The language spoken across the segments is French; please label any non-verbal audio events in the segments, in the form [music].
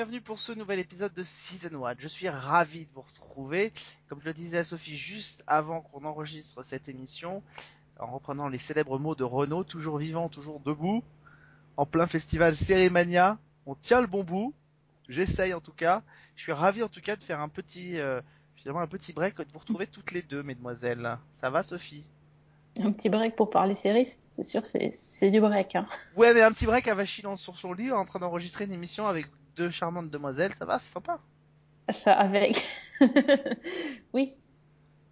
bienvenus pour ce nouvel épisode de Season 1. Je suis ravi de vous retrouver. Comme je le disais à Sophie juste avant qu'on enregistre cette émission, en reprenant les célèbres mots de Renault, toujours vivant, toujours debout, en plein festival Cérémania, on tient le bon bout. J'essaye en tout cas. Je suis ravi en tout cas de faire un petit, euh, finalement un petit break, de vous retrouver toutes les deux, mesdemoiselles. Ça va, Sophie? Un petit break pour parler séries, c'est sûr, c'est c'est du break. Hein. Ouais, mais un petit break à Vachi dans- sur son lit en train d'enregistrer une émission avec deux charmantes demoiselles. Ça va, c'est sympa. Enfin, avec. [laughs] oui.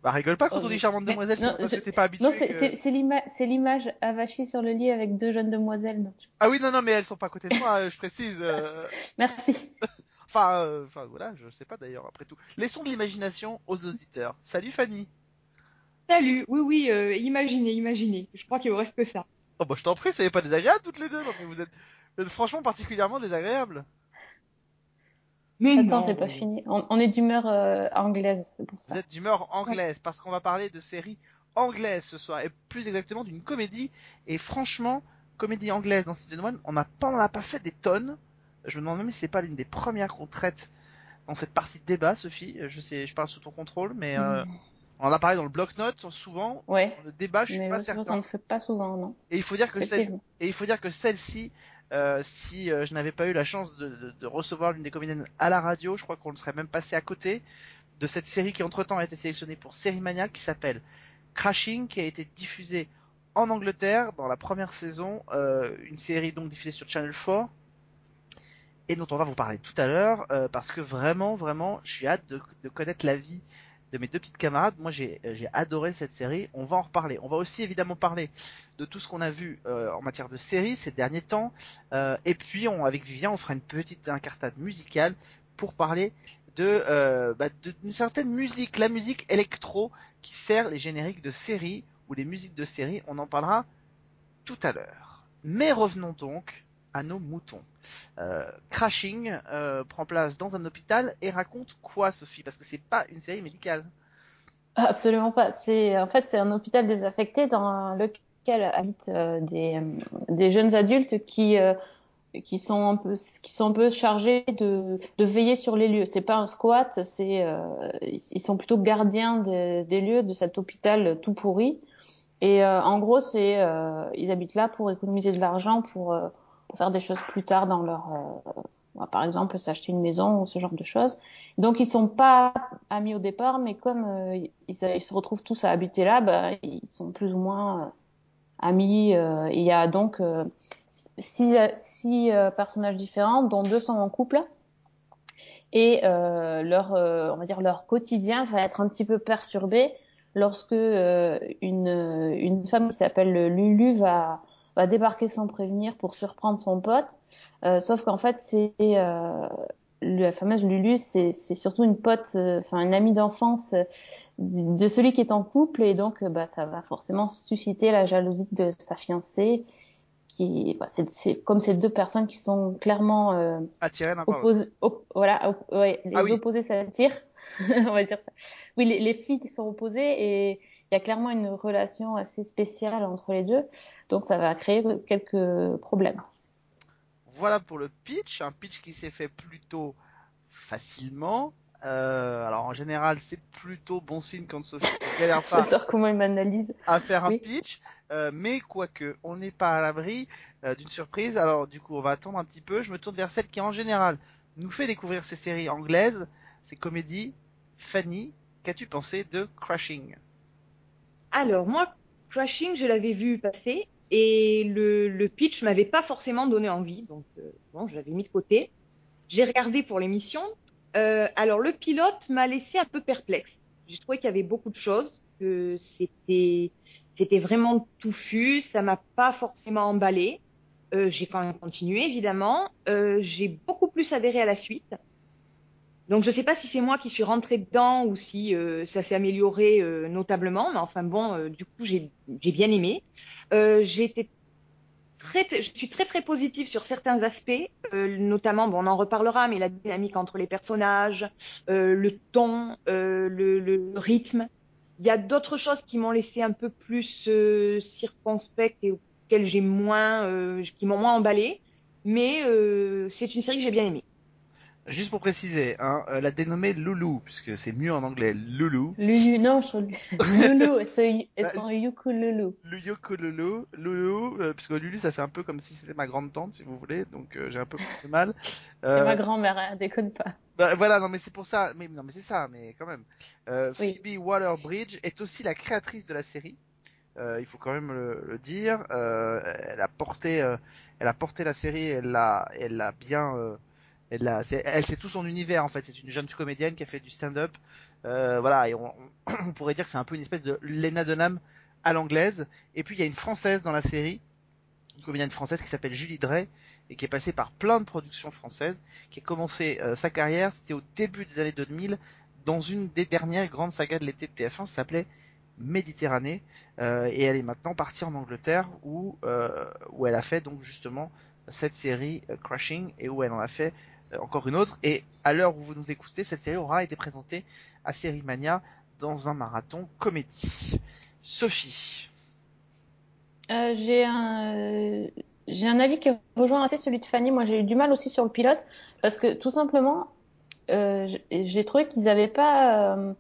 Bah rigole pas quand Oh, on dit charmante demoiselle, c'est parce je- que t'es pas habitué. Non, c'est que- l'image avachie sur le lit avec deux jeunes demoiselles. non, tu- Ah oui, non, non, mais elles sont pas à côté de moi, je précise. euh, [laughs] Merci. [laughs] Enfin, euh, enfin voilà, je sais pas d'ailleurs, après tout. Laissons de l'imagination aux auditeurs. Salut Fanny. Salut, oui, oui, euh, imaginez, imaginez. Je crois qu'il vous reste que ça. Oh bah je t'en prie, soyez pas désagréables toutes les deux, non, mais vous êtes, vous êtes franchement particulièrement désagréables. Mais Attends, non. c'est pas fini. On, on est d'humeur euh, anglaise, c'est pour ça. Vous êtes d'humeur anglaise, parce qu'on va parler de séries anglaises ce soir, et plus exactement d'une comédie, et franchement, comédie anglaise dans Season 1, on n'a pas, on a pas fait des tonnes. Je me demande même si c'est pas l'une des premières qu'on traite dans cette partie de débat, Sophie. Je sais, je parle sous ton contrôle, mais euh, Mm. on en a parlé dans le bloc-notes souvent. Ouais. Dans le débat, je suis Mais pas certain. le fait pas souvent, non Et il faut dire que celle, Effectivement. et il faut dire que celle-ci, euh, si euh, je n'avais pas eu la chance de, de- de recevoir l'une des comédiennes à la radio, je crois qu'on le serait même passé à côté de cette série qui entre-temps a été sélectionnée pour Série Mania, qui s'appelle Crashing, qui a été diffusée en Angleterre dans la première saison, euh, une série donc diffusée sur Channel 4 et dont on va vous parler tout à l'heure euh, parce que vraiment, vraiment, je suis hâte de, de connaître la vie de mes deux petites camarades. Moi, j'ai euh, j'ai adoré cette série. On va en reparler. On va aussi évidemment parler de tout ce qu'on a vu euh, en matière de séries ces derniers temps. Euh, et puis, avec Vivien, on fera une petite incartade musicale pour parler de bah, de- d'une certaine musique, la musique électro qui sert les génériques de séries ou les musiques de séries. On en parlera tout à l'heure. Mais revenons donc à nos moutons. Euh, Crashing euh, prend place dans un hôpital et raconte quoi, Sophie? Parce que c'est pas une série médicale. Absolument pas. C'est en fait c'est un hôpital désaffecté dans lequel habitent euh, des, jeunes adultes qui qui sont un peu qui sont un peu chargés de, de veiller sur les lieux. C'est pas un squat, c'est ils sont plutôt gardiens des- lieux de cet hôpital tout pourri. Et en gros, c'est ils habitent là pour économiser de l'argent pour, pour faire des choses plus tard dans leur euh, par exemple s'acheter une maison ou ce genre de choses. Donc ils sont pas amis au départ, mais comme euh, ils, se retrouvent tous à habiter là, bah, ils sont plus ou moins euh, amis. euh, il y a donc six, six personnages différents, dont deux sont en couple. Et euh, leur, euh, on va dire leur quotidien va être un petit peu perturbé lorsque euh, une, une femme qui s'appelle Lulu va, va débarquer sans prévenir pour surprendre son pote. Euh, sauf qu'en fait, c'est euh, la fameuse Lulu, c'est surtout une pote, euh, enfin une amie d'enfance euh, de celui qui est en couple, et donc bah, ça va forcément susciter la jalousie de sa fiancée. Qui, bah, c'est comme ces deux personnes qui sont clairement euh, Attiré l'un par l'autre. opposés, op- voilà, op- ouais, les Ah oui. opposés s'attirent, [laughs] on va dire ça. Oui, les, les filles qui sont opposées et il y a clairement une relation assez spéciale entre les deux, donc ça va créer quelques problèmes. Voilà pour le pitch, un pitch qui s'est fait plutôt facilement. Euh, alors en général, c'est plutôt bon signe quand Sophie [laughs] galère pas J'adore comment il m'analyse. à faire un pitch, euh, mais quoique, on n'est pas à l'abri euh, d'une surprise. Alors du coup, on va attendre un petit peu. Je me tourne vers celle qui en général nous fait découvrir ces séries anglaises, ces comédies. Fanny, qu'as-tu pensé de Crashing? Alors, moi, Crashing, je l'avais vu passer et le, le pitch m'avait pas forcément donné envie. Donc, euh, bon, je l'avais mis de côté. J'ai regardé pour l'émission. Euh, alors, le pilote m'a laissé un peu perplexe. J'ai trouvé qu'il y avait beaucoup de choses, que c'était vraiment touffu, ça m'a pas forcément emballé. Euh, j'ai quand même continué, évidemment. J'ai beaucoup plus adhéré à la suite. Donc je sais pas si c'est moi qui suis rentrée dedans ou si euh, ça s'est amélioré euh, notablement, mais enfin bon, euh, du coup j'ai j'ai bien aimé. Euh, j'ai été très, je suis très très positive sur certains aspects, euh, notamment, bon, on en reparlera, mais la dynamique entre les personnages, euh, le ton, le, le rythme. Il y a d'autres choses qui m'ont laissé un peu plus circonspecte et auxquelles j'ai moins, qui m'ont moins emballé. Mais c'est une série que j'ai bien aimée. Juste pour préciser, hein, euh, la dénommée Loulou, puisque c'est mieux en anglais, Loulou. Lulu, non, je Lulu, et son, et son ukululu. Le Yoko Loulou, Loulou, euh, puisque Lulu ça fait un peu comme si c'était ma grande tante, si vous voulez, donc euh, j'ai un peu plus de mal. [laughs] C'est Euh, ma grand-mère, hein, déconne pas. Bah, voilà, non mais c'est pour ça, mais non mais c'est ça, mais quand même. Euh, Oui. Phoebe Waller-Bridge est aussi la créatrice de la série. Euh, il faut quand même le, le dire. Euh, elle a porté, euh, elle a porté la série, elle l'a, elle l'a bien, l'a, c'est, elle c'est tout son univers en fait. C'est une jeune comédienne qui a fait du stand-up. Euh, voilà, et on, on pourrait dire que c'est un peu une espèce de Lena Dunham à l'anglaise. Et puis il y a une française dans la série, une comédienne française qui s'appelle Julie Drey et qui est passée par plein de productions françaises qui a commencé euh, sa carrière, c'était au début des années 2000, dans une des dernières grandes sagas de l'été de TF1, ça s'appelait Méditerranée, euh, et elle est maintenant partie en Angleterre où euh, où elle a fait donc justement cette série euh, Crashing et où elle en a fait encore une autre. Et à l'heure où vous nous écoutez, cette série aura été présentée à Série Mania dans un marathon comédie. Sophie. Euh, j'ai un, j'ai un avis qui rejoint assez celui de Fanny. Moi, j'ai eu du mal aussi sur le pilote parce que tout simplement, euh, j'ai trouvé qu'ils avaient pas, euh,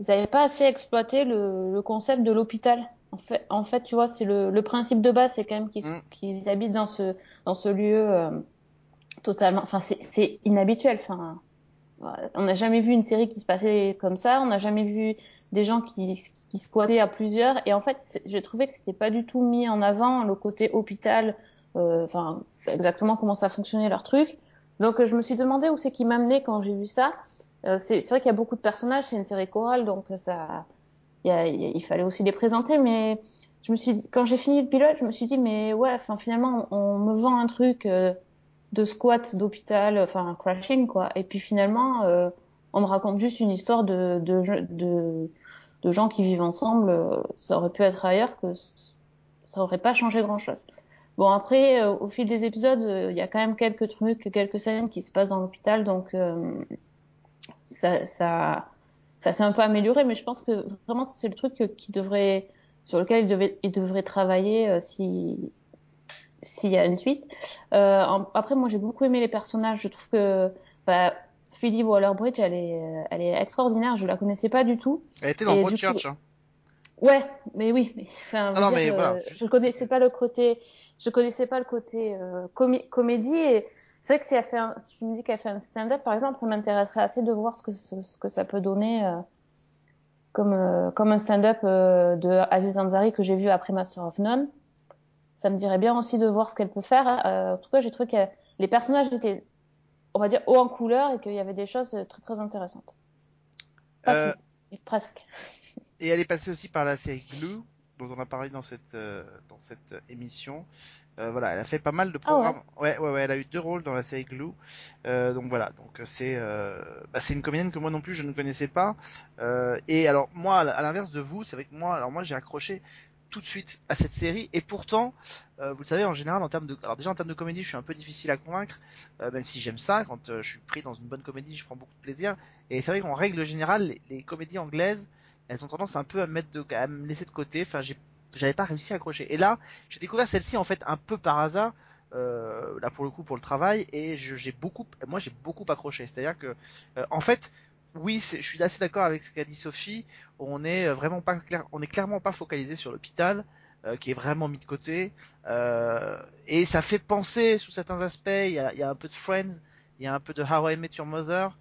ils avaient pas assez exploité le, le concept de l'hôpital. En fait, en fait, tu vois, c'est le, le principe de base, c'est quand même qu'ils Mm. habitent dans ce, dans ce lieu euh, totalement. Enfin, c'est inhabituel. Enfin, on n'a jamais vu une série qui se passait comme ça. On n'a jamais vu des gens qui, qui squattaient à plusieurs. Et en fait, j'ai trouvé que c'était pas du tout mis en avant le côté hôpital, euh, enfin, exactement comment ça fonctionnait leur truc. Donc, je me suis demandé où c'est qui m'amenait quand j'ai vu ça. Euh, c'est vrai qu'il y a beaucoup de personnages, c'est une série chorale, donc ça, il y a- il fallait aussi les présenter. Mais je me suis dit, quand j'ai fini le pilote, je me suis dit, mais ouais, enfin, finalement, on, on me vend un truc euh, de squat, d'hôpital, enfin, crashing, quoi. Et puis finalement, euh, on me raconte juste une histoire de, de, de, de gens qui vivent ensemble. euh, Ça aurait pu être ailleurs que ça aurait pas changé grand-chose. Bon, après, euh, au fil des épisodes, euh, il y a quand même quelques trucs, quelques scènes qui se passent dans l'hôpital, donc euh, ça, ça, ça s'est un peu amélioré, mais je pense que vraiment c'est le truc qui devrait, sur lequel il devait, il devrait travailler si s'il y a une suite. Euh, en- après, moi, j'ai beaucoup aimé les personnages. Je trouve que bah, Phoebe Waller-Bridge, elle est, euh, elle est extraordinaire. Je la connaissais pas du tout. Elle était dans Et Broadchurch. coup- hein. Ouais, mais oui, mais enfin, non, veux mais voilà, euh, je connaissais pas le côté, je connaissais pas le côté euh, comé- comédie et c'est vrai que si elle fait un, si tu me dis qu'elle fait un stand-up par exemple, ça m'intéresserait assez de voir ce que ce, ce que ça peut donner euh, comme comme un stand-up de Aziz Ansari que j'ai vu après Master of None. Ça me dirait bien aussi de voir ce qu'elle peut faire. Euh, en tout cas, j'ai trouvé que les personnages étaient, on va dire, haut en couleur et qu'il y avait des choses très très intéressantes. Pas Euh, presque. [laughs] Et elle est passée aussi par la série Glue, dont on a parlé dans cette euh, dans cette émission. Euh, voilà, elle a fait pas mal de Ah ouais. programmes. ouais. ouais, ouais, elle a eu deux rôles dans la série Glue. Euh, donc voilà, donc c'est euh, bah, c'est une comédienne que moi non plus je ne connaissais pas. Et alors moi, à l'inverse de vous, c'est avec moi. Alors moi, j'ai accroché tout de suite à cette série. Et pourtant, euh, vous le savez, en général, en termes de, alors déjà en termes de comédie, je suis un peu difficile à convaincre, euh, même si j'aime ça. Quand euh, je suis pris dans une bonne comédie, je prends beaucoup de plaisir. Et c'est vrai qu'en règle générale, les, les comédies anglaises elles ont tendance un peu à me mettre de, à me laisser de côté. Enfin, j'avais pas réussi à accrocher. Et là, j'ai découvert celle-ci en fait un peu par hasard. Là pour le coup pour le travail et j'ai beaucoup, moi j'ai beaucoup accroché. C'est-à-dire que, euh, en fait, oui, je suis assez d'accord avec ce qu'a dit Sophie. On est euh, on est clairement pas focalisé sur l'hôpital, euh, qui est vraiment mis de côté. Euh, et ça fait penser sous certains aspects. Il y a, un peu de Friends, il y a un peu de How I Met Your Mother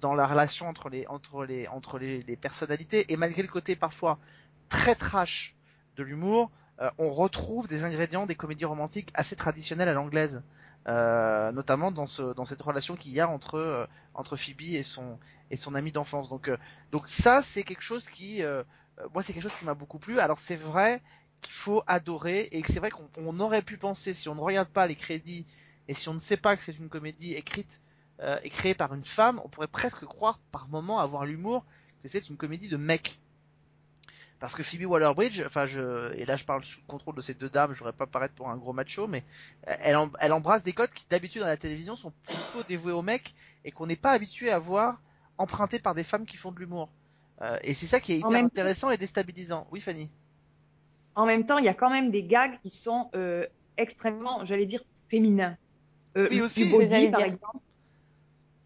dans la relation entre les entre les personnalités et malgré le côté parfois très trash de l'humour, on retrouve des ingrédients des comédies romantiques assez traditionnelles à l'anglaise, euh, notamment dans ce dans cette relation qu'il y a entre euh, Phoebe et son et ami d'enfance. Donc euh, donc ça c'est quelque chose qui moi c'est quelque chose qui m'a beaucoup plu. Alors c'est vrai qu'il faut adorer et c'est vrai qu'on on aurait pu penser si on ne regarde pas les crédits et si on ne sait pas que c'est une comédie écrite et créée par une femme, on pourrait presque croire par moment avoir l'humour que c'est une comédie de mec. Parce que Phoebe Waller-Bridge, enfin je, et là je parle sous le contrôle de ces deux dames, je voudrais pas paraître pour un gros macho, mais elle, elle embrasse des codes qui d'habitude dans la télévision sont plutôt dévoués aux mecs et qu'on n'est pas habitué à voir empruntés par des femmes qui font de l'humour. Euh, et c'est ça qui est hyper intéressant et déstabilisant. Oui Fanny. En même temps, il y a quand même des gags qui sont euh, extrêmement, j'allais dire, féminins. Euh, Oui, le aussi. body, J'allais par dire. exemple.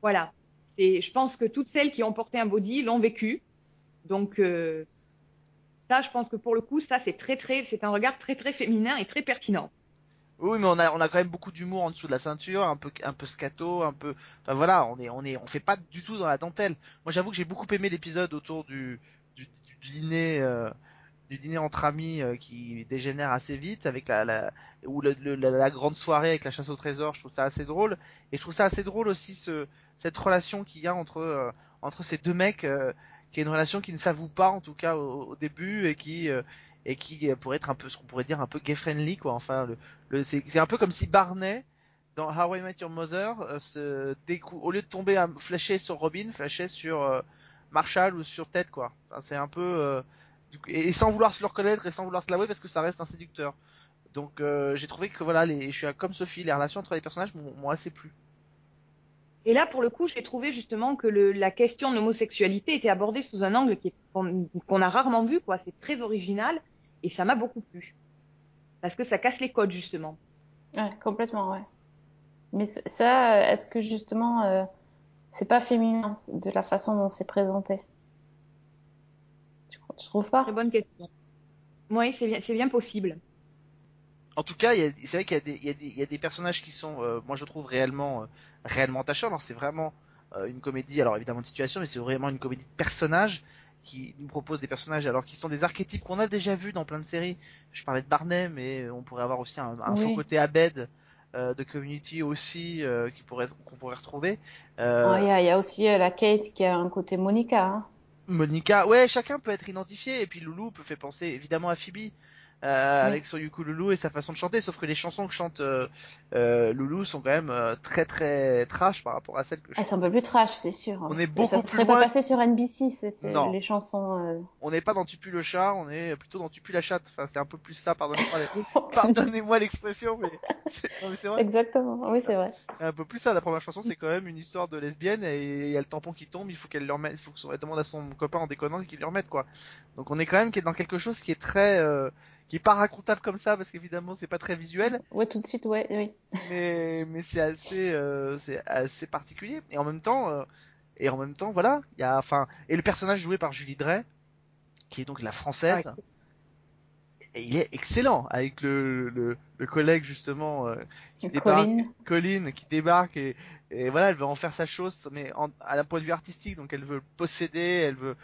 Voilà. Et je pense que toutes celles qui ont porté un body l'ont vécu. Donc, euh, ça, je pense que pour le coup, ça, c'est très, très, c'est un regard très, très féminin et très pertinent. Oui, mais on a, on a quand même beaucoup d'humour en dessous de la ceinture, un peu, un peu scato, un peu, enfin voilà, on est, on est, on fait pas du tout dans la dentelle. Moi, j'avoue que j'ai beaucoup aimé l'épisode autour du, du, dîner, euh, du dîner entre amis euh, qui dégénère assez vite avec la, ou la, grande soirée avec la chasse au trésor. Je trouve ça assez drôle et je trouve ça assez drôle aussi ce, cette relation qu'il y a entre, euh, entre ces deux mecs, qui est une relation qui ne s'avoue pas en tout cas au, au début et qui, euh, et qui euh, pourrait être un peu, ce qu'on pourrait dire un peu gay friendly quoi. Enfin, le, le, c'est un peu comme si Barney dans How I Met Your Mother euh, se au lieu de tomber à flasher sur Robin, flashait sur euh, Marshall ou sur Ted quoi. Enfin, c'est un peu euh, et, et sans vouloir se le reconnaître et sans vouloir se l'avouer parce que ça reste un séducteur. Donc euh, j'ai trouvé que voilà, les, je suis comme Sophie, les relations entre les personnages m'ont assez plu. Et là, pour le coup, j'ai trouvé justement que le, la question de l'homosexualité était abordée sous un angle qu'on a rarement vu, quoi. C'est très original et ça m'a beaucoup plu. Parce que ça casse les codes, justement. Ouais, complètement, ouais. Mais ça, est-ce que justement, euh, c'est pas féminin de la façon dont c'est présenté? Tu, tu trouves pas? Très bonne question. Oui, c'est bien, c'est bien possible. En tout cas, c'est vrai qu'il y a des, y y a personnages qui sont, euh, moi je trouve réellement, euh, réellement attachants. Alors c'est vraiment euh, une comédie, alors évidemment de situation, mais c'est vraiment une comédie de personnages qui nous propose des personnages alors qui sont des archétypes qu'on a déjà vus dans plein de séries. Je parlais de Barney, mais on pourrait avoir aussi un, un Oui. faux côté Abed de Community aussi qui pourrait qu'on pourrait retrouver. Il y a, il y a aussi la Kate qui a un côté Monica, hein. Monica, ouais, chacun peut être identifié et puis Loulou peut faire penser évidemment à Phoebe. Euh, avec son ukulele et sa façon de chanter, sauf que les chansons que chante euh, euh, Loulou sont quand même euh, très très trash par rapport à celles que je Ah, c'est un peu plus trash, c'est sûr. On est beaucoup ça plus serait loin- pas passé sur NBC, c'est, les chansons. euh, on n'est pas dans Tu pues le chat, on est plutôt dans Tu pues la chatte. Enfin, c'est un peu plus ça, pardonnez-moi, [laughs] l'expression, [laughs] mais c'est vrai. Exactement, oui, c'est vrai. C'est un peu plus ça. La première chanson, c'est quand même une histoire de lesbienne et il y a le tampon qui tombe, il faut qu'elle le remette, il faut que son- elle demande à son copain en déconnant qu'il le remette, quoi. Donc on est quand même dans quelque chose qui est très, euh, qui est pas racontable comme ça parce qu'évidemment c'est pas très visuel, Ouais, tout de suite, ouais, oui. mais mais c'est assez, euh, c'est assez particulier. Et en même temps, euh, et en même temps, voilà, il y a, enfin, et le personnage joué par Julie Drey, qui est donc la française. Ouais. Et il est excellent avec le, le, le collègue justement euh, qui débarque, Colin, Colline qui débarque et, et voilà elle veut en faire sa chose mais en, à un point de vue artistique donc elle veut le posséder elle veut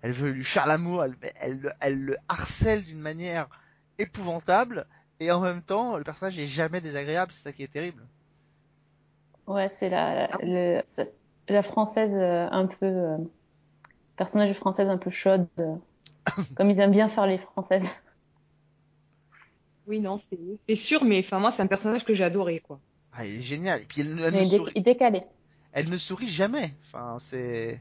elle veut lui faire l'amour elle, elle, le- elle le harcèle d'une manière épouvantable et en même temps le personnage est jamais désagréable c'est ça qui est terrible ouais, c'est la, le, la française euh, un peu, euh, personnage française un peu chaude, euh, [laughs] comme ils aiment bien faire les françaises. Oui, non, c'est sûr, mais enfin, moi, c'est un personnage que j'ai adoré, quoi. ah, il est génial et puis elle, elle, ne sourit, décalé. elle ne sourit jamais enfin c'est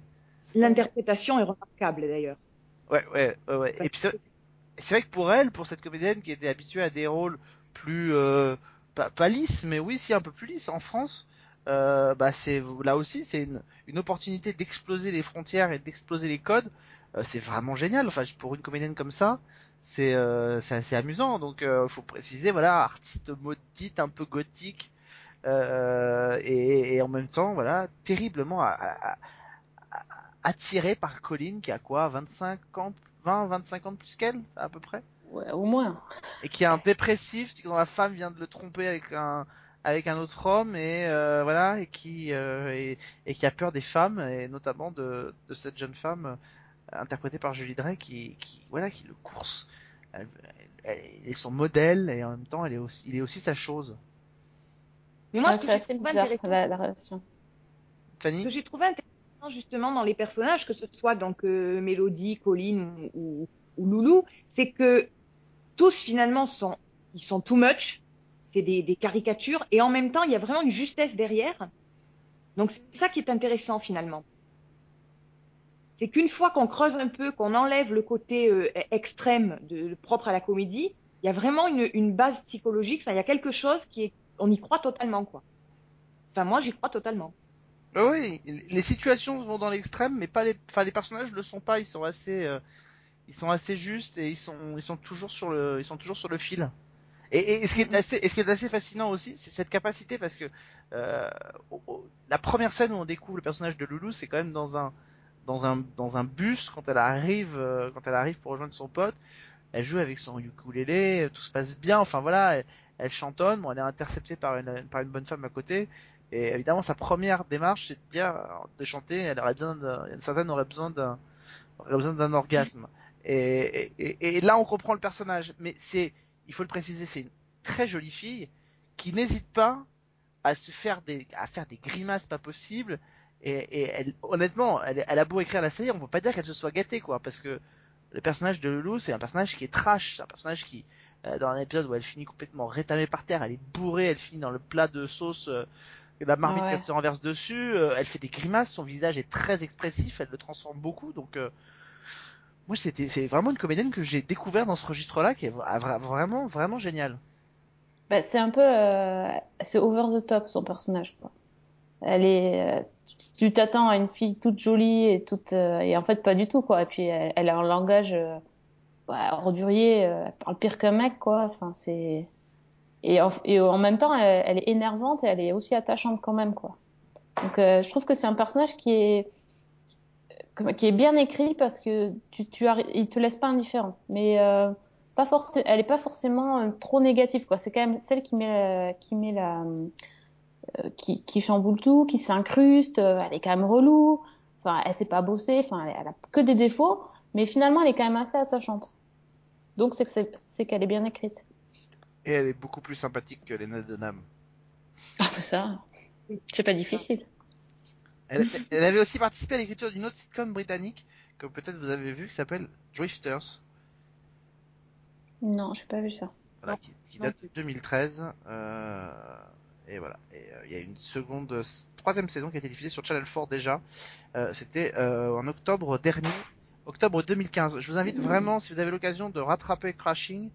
L'interprétation est remarquable, d'ailleurs. ouais ouais ouais, ouais. et puis c'est c'est vrai que pour elle, pour cette comédienne qui était habituée à des rôles plus euh, pas, pas lisses, mais oui, si un peu plus lisses en France, euh, bah c'est là aussi c'est une, une opportunité d'exploser les frontières et d'exploser les codes. Euh, c'est vraiment génial. Enfin, pour une comédienne comme ça, c'est euh, c'est assez amusant. Donc, euh, faut préciser, voilà, artiste maudite, un peu gothique. euh, et, et en même temps, voilà, terriblement a- a- a- attiré par Colin qui a quoi, 25 ans, 20, 25 ans de plus qu'elle, à peu près Ouais, au moins. et qui est un dépressif dont la femme vient de le tromper avec un avec un autre homme et euh, voilà et qui euh, et, et qui a peur des femmes et notamment de, de cette jeune femme euh, interprétée par Julie Drey qui qui voilà qui le course elle, elle- elle est son modèle et en même temps elle est aussi il est aussi sa chose Mais moi, c'est assez bizarre, la, la relation. ce Fanny que j'ai trouvé intéressant justement dans les personnages, que ce soit donc euh, Mélodie, Colline ou, ou Loulou, c'est que tous finalement ils sont too much, c'est des, caricatures, et en même temps il y a vraiment une justesse derrière. Donc c'est ça qui est intéressant finalement. c'est qu'une fois qu'on creuse un peu, qu'on enlève le côté euh, extrême propre à la comédie, il y a vraiment une, une base psychologique. Enfin, il y a quelque chose qui est, on y croit totalement, quoi. Enfin, moi, j'y crois totalement. Ah Oui, les situations vont dans l'extrême, mais pas les, enfin les personnages le sont pas. Ils sont assez, euh, ils sont assez justes et ils sont, ils sont toujours sur le, ils sont toujours sur le fil. Et, et, et ce qui est assez, et ce qui est assez fascinant aussi, c'est cette capacité parce que euh, la première scène où on découvre le personnage de Loulou, c'est quand même dans un, dans un, dans un bus quand elle arrive, euh, quand elle arrive pour rejoindre son pote. Elle joue avec son ukulélé, tout se passe bien. Enfin voilà, elle, elle chantonne. Bon, elle est interceptée par une, par une bonne femme à côté. Et évidemment, sa première démarche, c'est de dire, alors, de chanter, elle aurait besoin d'un, certaine aurait besoin d'un, aurait besoin d'un orgasme. Et, et, là, on comprend le personnage. Mais c'est, il faut le préciser, c'est une très jolie fille qui n'hésite pas à se faire des, à faire des grimaces pas possibles. Et, elle, honnêtement, elle, elle a beau écrire la série, on peut pas dire qu'elle se soit gâtée, quoi, parce que le personnage de Loulou, c'est un personnage qui est trash, c'est un personnage qui, euh, dans un épisode où elle finit complètement rétamée par terre, elle est bourrée, elle finit dans le plat de sauce, euh, la marmite Ouais. se renverse dessus, euh, elle fait des grimaces, son visage est très expressif, elle le transforme beaucoup, donc euh, moi c'était c'est vraiment une comédienne que j'ai découvert dans ce registre-là qui est vra- vra- vraiment vraiment génial. Bah, c'est un peu, euh, c'est over the top son personnage, quoi. Elle est, tu t'attends à une fille toute jolie et toute, et en fait pas du tout, quoi. Et puis elle, elle a un langage ouais, ordurier, elle parle pire qu'un mec, quoi. Enfin c'est, et en, et en même temps elle, est énervante et elle est aussi attachante quand même, quoi. Donc euh, je trouve que c'est un personnage qui est, qui est bien écrit parce que tu, tu il te laisse pas indifférent. Mais euh, pas forcément, elle est pas forcément euh, trop négative, quoi. C'est quand même celle qui met, la- qui met la, euh, qui, qui chamboule tout, qui s'incruste. euh, elle est quand même relou. Enfin, elle sait pas bosser. Enfin, elle, a que des défauts, mais finalement, elle est quand même assez attachante. Donc, c'est qu'elle est bien écrite. Et elle est beaucoup plus sympathique que Lena Dunham. Ah, bah ça, c'est pas difficile. Elle, elle avait aussi participé à l'écriture d'une autre sitcom britannique que peut-être vous avez vu qui s'appelle Drifters. Non, j'ai pas vu ça. voilà, qui, date de plus. 2013. Euh, et voilà. Et euh, il y a une seconde, troisième saison qui a été diffusée sur Channel 4 déjà. Euh, C'était en octobre dernier, octobre 2015. Je vous invite vraiment, si vous avez l'occasion de rattraper Crashing,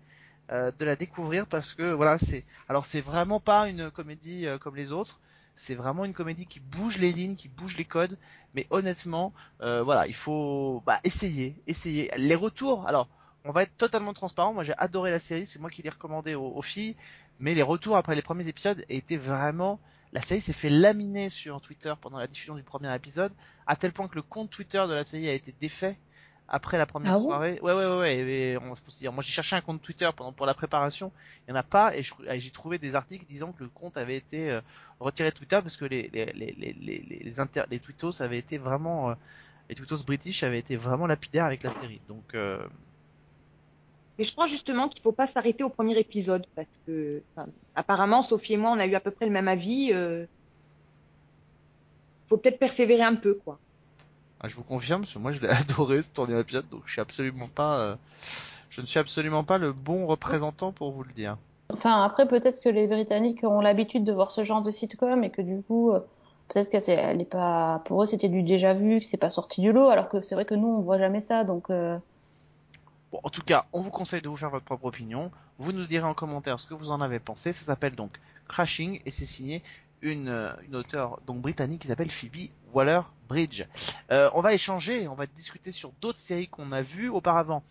euh, de la découvrir parce que voilà, c'est alors c'est vraiment pas une comédie euh, comme les autres. C'est vraiment une comédie qui bouge les lignes, qui bouge les codes. Mais honnêtement, euh, voilà, il faut bah, essayer, essayer. Les retours, alors on va être totalement transparent. Moi, j'ai adoré la série. C'est moi qui l'ai recommandé aux, aux filles. Mais les retours après les premiers épisodes étaient vraiment. La série s'est fait laminer sur Twitter pendant la diffusion du premier épisode, à tel point que le compte Twitter de la série a été défait après la première Ah bon? soirée. Ouais, ouais, ouais, ouais. et on se dire, moi, j'ai cherché un compte Twitter pendant pour la préparation. Il y en a pas, et j'ai trouvé des articles disant que le compte avait été euh, retiré de Twitter parce que les les les les les, les, les inter- les tweetos avaient été vraiment euh, les tweetos british avaient été vraiment lapidaires avec la série. Donc euh, Mais je crois justement qu'il faut pas s'arrêter au premier épisode parce que, enfin, apparemment, Sophie et moi, on a eu à peu près le même avis. Euh... Faut peut-être persévérer un peu, quoi. Ah, je vous confirme, parce que moi je l'ai [laughs] adoré ce tournoi épisode, donc je suis absolument pas, euh, je ne suis absolument pas le bon représentant pour vous le dire. Enfin, après, peut-être que les Britanniques ont l'habitude de voir ce genre de sitcom et que du coup, euh, peut-être qu'elle c'est- elle est pas, pour eux, c'était du déjà vu, que c'est pas sorti du lot, alors que c'est vrai que nous, on voit jamais ça, donc, euh, Bon, en tout cas, on vous conseille de vous faire votre propre opinion. Vous nous direz en commentaire ce que vous en avez pensé. Ça s'appelle donc Crashing et c'est signé une, une auteure donc britannique qui s'appelle Phoebe Waller-Bridge. Euh, on va échanger, on va discuter sur d'autres séries qu'on a vues auparavant.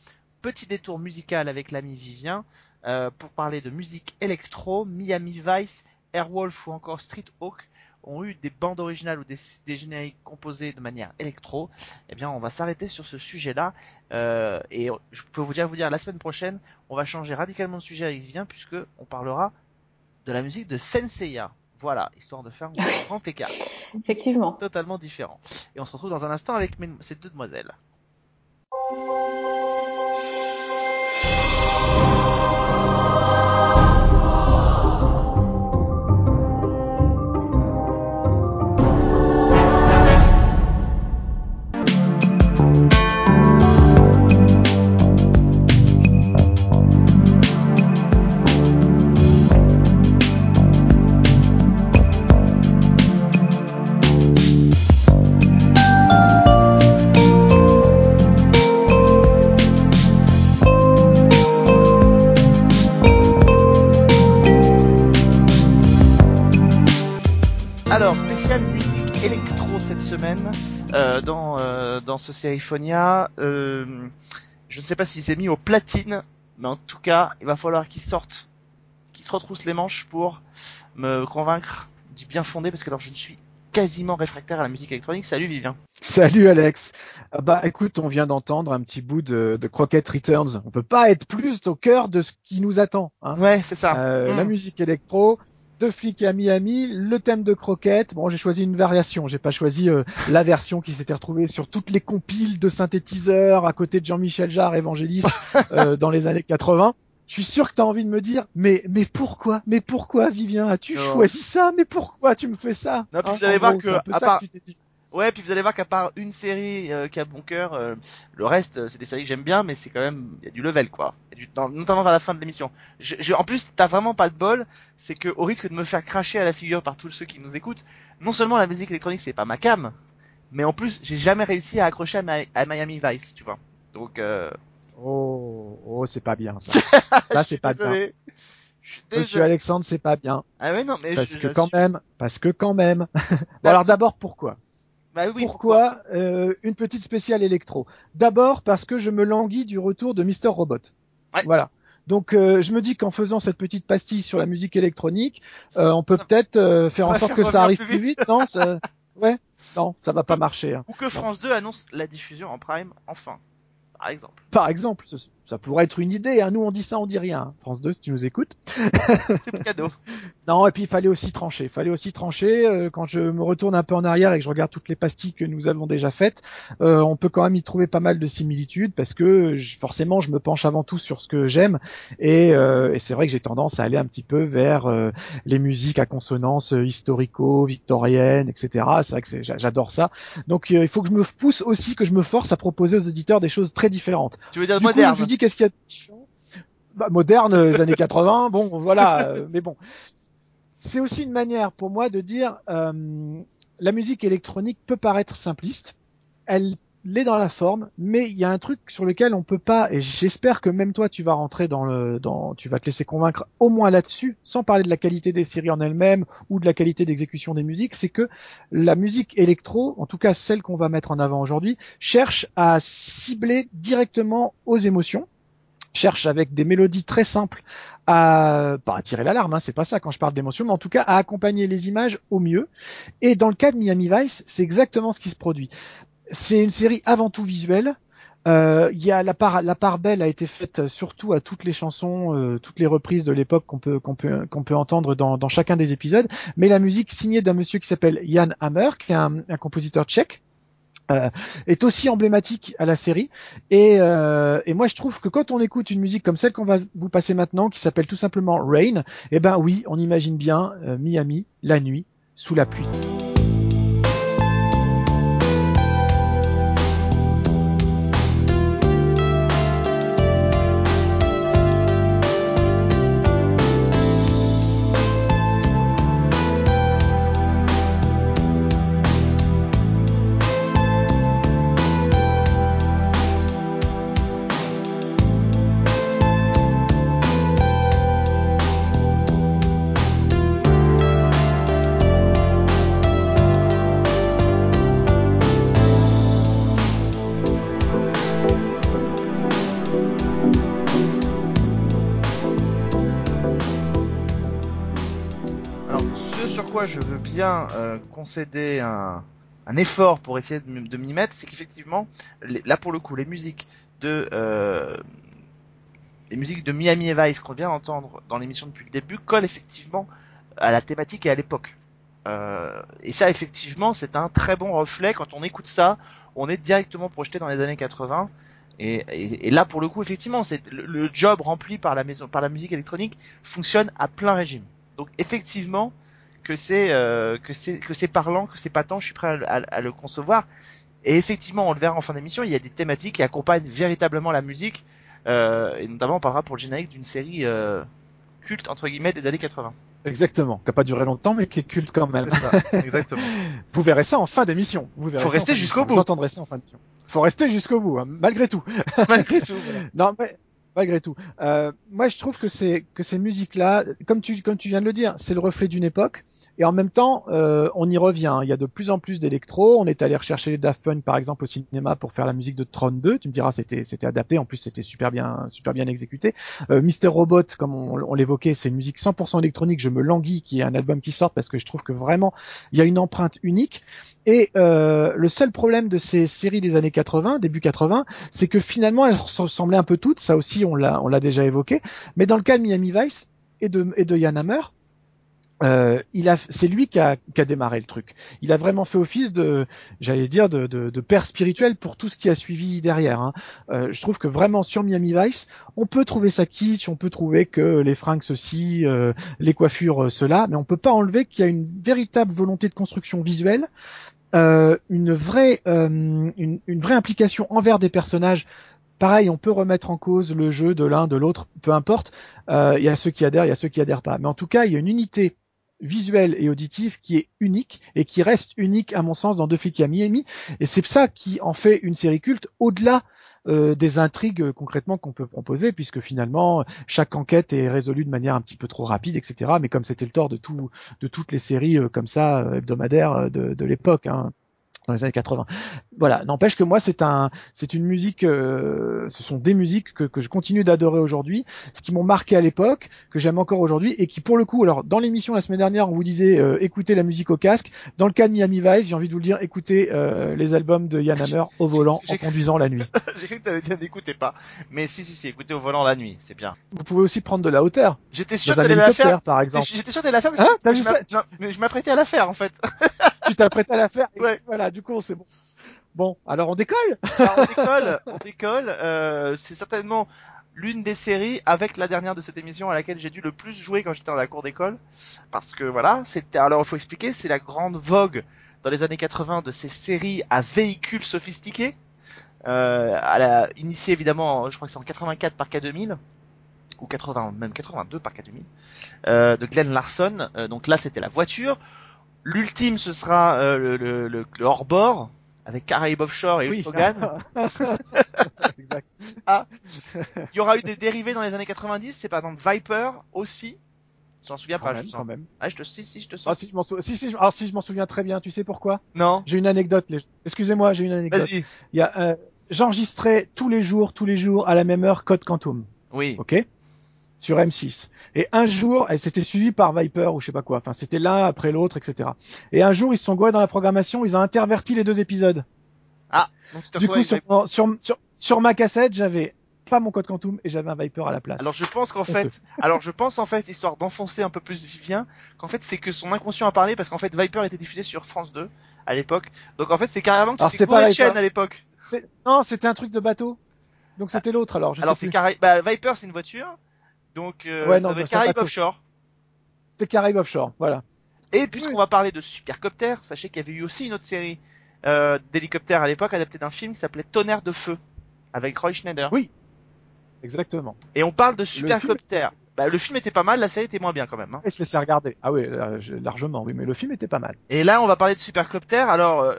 Petit détour musical avec l'ami Vivien euh, pour parler de musique électro. Miami Vice, Airwolf ou encore Street Hawk ont eu des bandes originales ou des, des génériques composés de manière électro. Eh bien, on va s'arrêter sur ce sujet-là. Euh, et je peux vous dire, vous dire la semaine prochaine, on va changer radicalement de sujet avec Vivien puisque on parlera de la musique de Senseiya. Voilà, histoire de faire un [laughs] grand écart, effectivement. totalement différent. Et on se retrouve dans un instant avec ces deux demoiselles. Semaine euh, dans euh, dans ce Seriphonia. Euh, je ne sais pas s'il s'est mis au platine, mais en tout cas, il va falloir qu'il sorte, qu'il se retrousse les manches pour me convaincre du bien fondé, parce que alors je ne suis quasiment réfractaire à la musique électronique. Salut Vivien. Salut Alex. Ah bah écoute, on vient d'entendre un petit bout de, de Crockett Returns. On peut pas être plus au cœur de ce qui nous attend. Hein. Ouais, c'est ça. Euh. La musique électro, deux flics à Miami, le thème de Croquette. Bon, j'ai choisi une variation. J'ai pas choisi euh, [laughs] la version qui s'était retrouvée sur toutes les compiles de synthétiseurs à côté de Jean-Michel Jarre, évangéliste, [laughs] euh, dans les années 80. Je suis sûr que tu as envie de me dire, mais mais pourquoi, mais pourquoi, Vivien, as-tu choisi ça? Mais pourquoi tu me fais ça? Non, puis Hein, vous allez voir gros, que, à part- que. Ouais, puis vous allez voir qu'à part une série euh, qui a bon cœur, euh, le reste euh, c'est des séries que j'aime bien, mais c'est quand même il y a du level quoi, y a du, dans- notamment vers la fin de l'émission. Je, je- en plus, t'as vraiment pas de bol, c'est que au risque de me faire cracher à la figure par tous ceux qui nous écoutent, non seulement la musique électronique c'est pas ma cam, mais en plus j'ai jamais réussi à accrocher à, Mi- à Miami Vice, tu vois. Donc euh, Oh, oh, c'est pas bien ça. [laughs] ça c'est pas bien. désolé. Suis Monsieur. Alexandre, c'est pas bien. Ah ouais non mais Parce je, que quand même, parce que quand même. [laughs] bon alors d'abord pourquoi? Bah oui, Pourquoi euh, une petite spéciale électro? D'abord parce que je me languis du retour de Mister Robot. Ouais. Voilà. Donc euh, je me dis qu'en faisant cette petite pastille sur la musique électronique, euh, on peut Ça- peut-être euh, faire en sorte que ça arrive plus plus vite. vite, non? Ça- Ouais. Non, ça va pas marcher. hein. Ou que France 2 annonce la diffusion en prime enfin, par exemple. Par exemple, ça, ça pourrait être une idée. Hein. Nous on dit ça, on dit rien. France 2, si tu nous écoutes. [laughs] C'est cadeau. [laughs] Non, et puis il fallait aussi trancher. Il fallait aussi trancher. euh, quand je me retourne un peu en arrière et que je regarde toutes les pastilles que nous avons déjà faites, euh, on peut quand même y trouver pas mal de similitudes parce que je- forcément, je me penche avant tout sur ce que j'aime et, euh, et c'est vrai que j'ai tendance à aller un petit peu vers euh, les musiques à consonance euh, historico, victorienne, etc. C'est vrai que j'adore ça. Donc il faut que je me pousse aussi, que je me force à proposer aux auditeurs des choses très différentes. Tu veux dire Du coup, moderne je me dis qu'est-ce qu'il y a de différent? Bah, Moderne, euh, les années 80, bon, [laughs] voilà, euh, mais bon. C'est aussi une manière pour moi de dire euh, la musique électronique peut paraître simpliste, elle l'est dans la forme, mais il y a un truc sur lequel on peut pas, et j'espère que même toi tu vas rentrer dans le, dans, tu vas te laisser convaincre au moins là-dessus, sans parler de la qualité des séries en elles-mêmes ou de la qualité d'exécution des musiques, c'est que la musique électro, en tout cas celle qu'on va mettre en avant aujourd'hui, cherche à cibler directement aux émotions, cherche avec des mélodies très simples à pas à tirer l'alarme, hein, c'est pas ça quand je parle d'émotion, mais en tout cas à accompagner les images au mieux. Et dans le cas de Miami Vice, c'est exactement ce qui se produit. C'est une série avant tout visuelle. Euh, y a la part la part belle a été faite surtout à toutes les chansons, euh, toutes les reprises de l'époque qu'on peut qu'on peut qu'on peut entendre dans, dans chacun des épisodes. Mais la musique signée d'un monsieur qui s'appelle Jan Hammer, qui est un, un compositeur tchèque, euh, est aussi emblématique à la série. Et, euh, et moi, je trouve que quand on écoute une musique comme celle qu'on va vous passer maintenant, qui s'appelle tout simplement Rain, eh ben oui, on imagine bien euh, Miami, la nuit, sous la pluie. Bien euh, un, effort pour essayer de, m'y mettre, c'est qu'effectivement, là pour le coup, les musiques de euh, les musiques de Miami Vice qu'on vient d'entendre dans l'émission depuis le début collent effectivement à la thématique et à l'époque. Euh, et ça, effectivement, c'est un très bon reflet. Quand on écoute ça, on est directement projeté dans les années 80. Et, et- et là, pour le coup, effectivement, c'est le, le job rempli par la maison, par la musique électronique fonctionne à plein régime. Donc, effectivement, que c'est euh, que c'est que c'est parlant, que c'est patent, je suis prêt à, le- à- à le concevoir. Et effectivement, on le verra en fin d'émission, il y a des thématiques qui accompagnent véritablement la musique. Euh, et notamment, on parlera pour le générique d'une série euh, culte entre guillemets des années 80. Exactement, qui a pas duré longtemps, mais qui est culte quand même. Ça, [laughs] exactement. Vous verrez ça en fin d'émission. Vous verrez Faut rester jusqu'au bout. Vous entendrez ça en fin d'émission. Faut rester jusqu'au bout, hein, malgré tout. [laughs] Malgré tout. voilà. [laughs] Non, mais malgré tout. Euh, moi, je trouve que c'est que ces musiques-là, comme tu comme tu viens de le dire, c'est le reflet d'une époque. Et en même temps, euh, on y revient. Il y a de plus en plus d'électro. On est allé rechercher les Daft Punk, par exemple, au cinéma pour faire la musique de Tron 2. Tu me diras, c'était c'était adapté. En plus, c'était super bien super bien exécuté. Euh, Mister Robot, comme on, l'évoquait, c'est une musique 100% électronique. Je me languis qu'il y ait un album qui sorte parce que je trouve que vraiment il y a une empreinte unique. Et euh, le seul problème de ces séries des années 80, début 80, c'est que finalement elles se ressemblaient un peu toutes. Ça aussi, on l'a on l'a déjà évoqué. Mais dans le cas de Miami Vice et de et de Yann Hammer, euh, il a, c'est lui qui a, qui a, démarré le truc. Il a vraiment fait office de, j'allais dire, de, de, de, père spirituel pour tout ce qui a suivi derrière. Hein. Euh, je trouve que vraiment sur Miami Vice, on peut trouver sa kitsch, on peut trouver que les fringues ceci, euh, les coiffures euh, cela, mais on peut pas enlever qu'il y a une véritable volonté de construction visuelle. Euh, une vraie, une, une vraie implication envers des personnages pareil, on peut remettre en cause le jeu de l'un, de l'autre, peu importe. Euh, il y a ceux qui adhèrent, il y a ceux qui adhèrent pas. Mais en tout cas, il y a une unité visuel et auditif qui est unique et qui reste unique à mon sens dans Deux flics à Miami et c'est ça qui en fait une série culte au-delà euh, des intrigues euh, concrètement qu'on peut proposer puisque finalement chaque enquête est résolue de manière un petit peu trop rapide etc mais comme c'était le tort de tout de toutes les séries euh, comme ça hebdomadaires de, de l'époque hein dans les années 80. Voilà, n'empêche que moi c'est un c'est une musique euh, ce sont des musiques que, que je continue d'adorer aujourd'hui, ce qui m'ont marqué à l'époque, que j'aime encore aujourd'hui et qui pour le coup alors dans l'émission la semaine dernière on vous disait euh, écoutez la musique au casque, dans le cas de Miami Vice, j'ai envie de vous le dire écoutez euh, les albums de Yann Hammer au volant en conduisant la nuit. [laughs] j'ai cru que tu allais dire n'écoutez pas, mais si si si écoutez au volant la nuit, c'est bien. Vous pouvez aussi prendre de la hauteur. J'étais sûr d'aller la faire par exemple. J'étais sûr d'aller la faire hein, que je m'apprêtais à la faire en fait. [laughs] tu t'apprêtais à la faire. Ouais. Voilà, du coup c'est bon. Bon, alors on décolle alors on décolle, on décolle. Euh, c'est certainement l'une des séries avec la dernière de cette émission à laquelle j'ai dû le plus jouer quand j'étais dans la cour d'école. Parce que voilà, c'était alors il faut expliquer, c'est la grande vogue dans les années 80 de ces séries à véhicules sophistiqués. Euh, à la, initiée évidemment, je crois que c'est en 84 par K2000 ou 80, même 82 par K2000 euh, de Glenn Larson. Euh, donc là, c'était la voiture. L'ultime, ce sera euh, le, le, le, le hors-bord avec Caraïbes Offshore et Oui. Hogan. [laughs] Ah, il y aura eu des dérivés dans les années 90, c'est par exemple Viper aussi. Tu t'en souviens Quand pas, même, je quand sens. même. Ah, je te, si, si, je te Ah, sens. si, je m'en sou- si, si, je- alors, si, je m'en souviens très bien. Tu sais pourquoi? Non. J'ai une anecdote. les- Excusez-moi, j'ai une anecdote. Vas-y. Il y a, euh, j'enregistrais tous les jours, tous les jours à la même heure Code Quantum, Oui. ok, sur M6. Et un jour, elle s'était suivie par Viper ou je sais pas quoi. Enfin, c'était l'un après l'autre, etc. Et un jour, ils se sont gourés dans la programmation, ils ont interverti les deux épisodes. Donc tu te Du coup, sur, sur, sur, sur ma cassette, j'avais pas mon Code Quantum et j'avais un Viper à la place. Alors je pense qu'en fait, [laughs] alors je pense en fait, histoire d'enfoncer un peu plus Vivien, qu'en fait c'est que son inconscient a parlé parce qu'en fait Viper était diffusé sur France 2 à l'époque. Donc en fait c'est carrément que tu t'es pas chaîne à l'époque. Non, c'était un truc de bateau. Donc c'était l'autre alors. Je Alors c'est carré... bah, Viper c'est une voiture. Donc euh, Ouais, ça être c'est Caraïbes. Offshore. C'était Caraïbes Offshore. Voilà. Et puisqu'on va parler de supercoptères, sachez qu'il y avait eu aussi une autre série euh, d'hélicoptères à l'époque adaptée d'un film qui s'appelait Tonnerre de feu avec Roy Schneider. Oui. Exactement. Et on parle de supercoptères. Bah, le film était pas mal, la série était moins bien quand même. Hein. Et se laisser regarder. Ah oui, euh, largement, oui, mais le film était pas mal. Et là, on va parler de supercoptères. Alors, euh,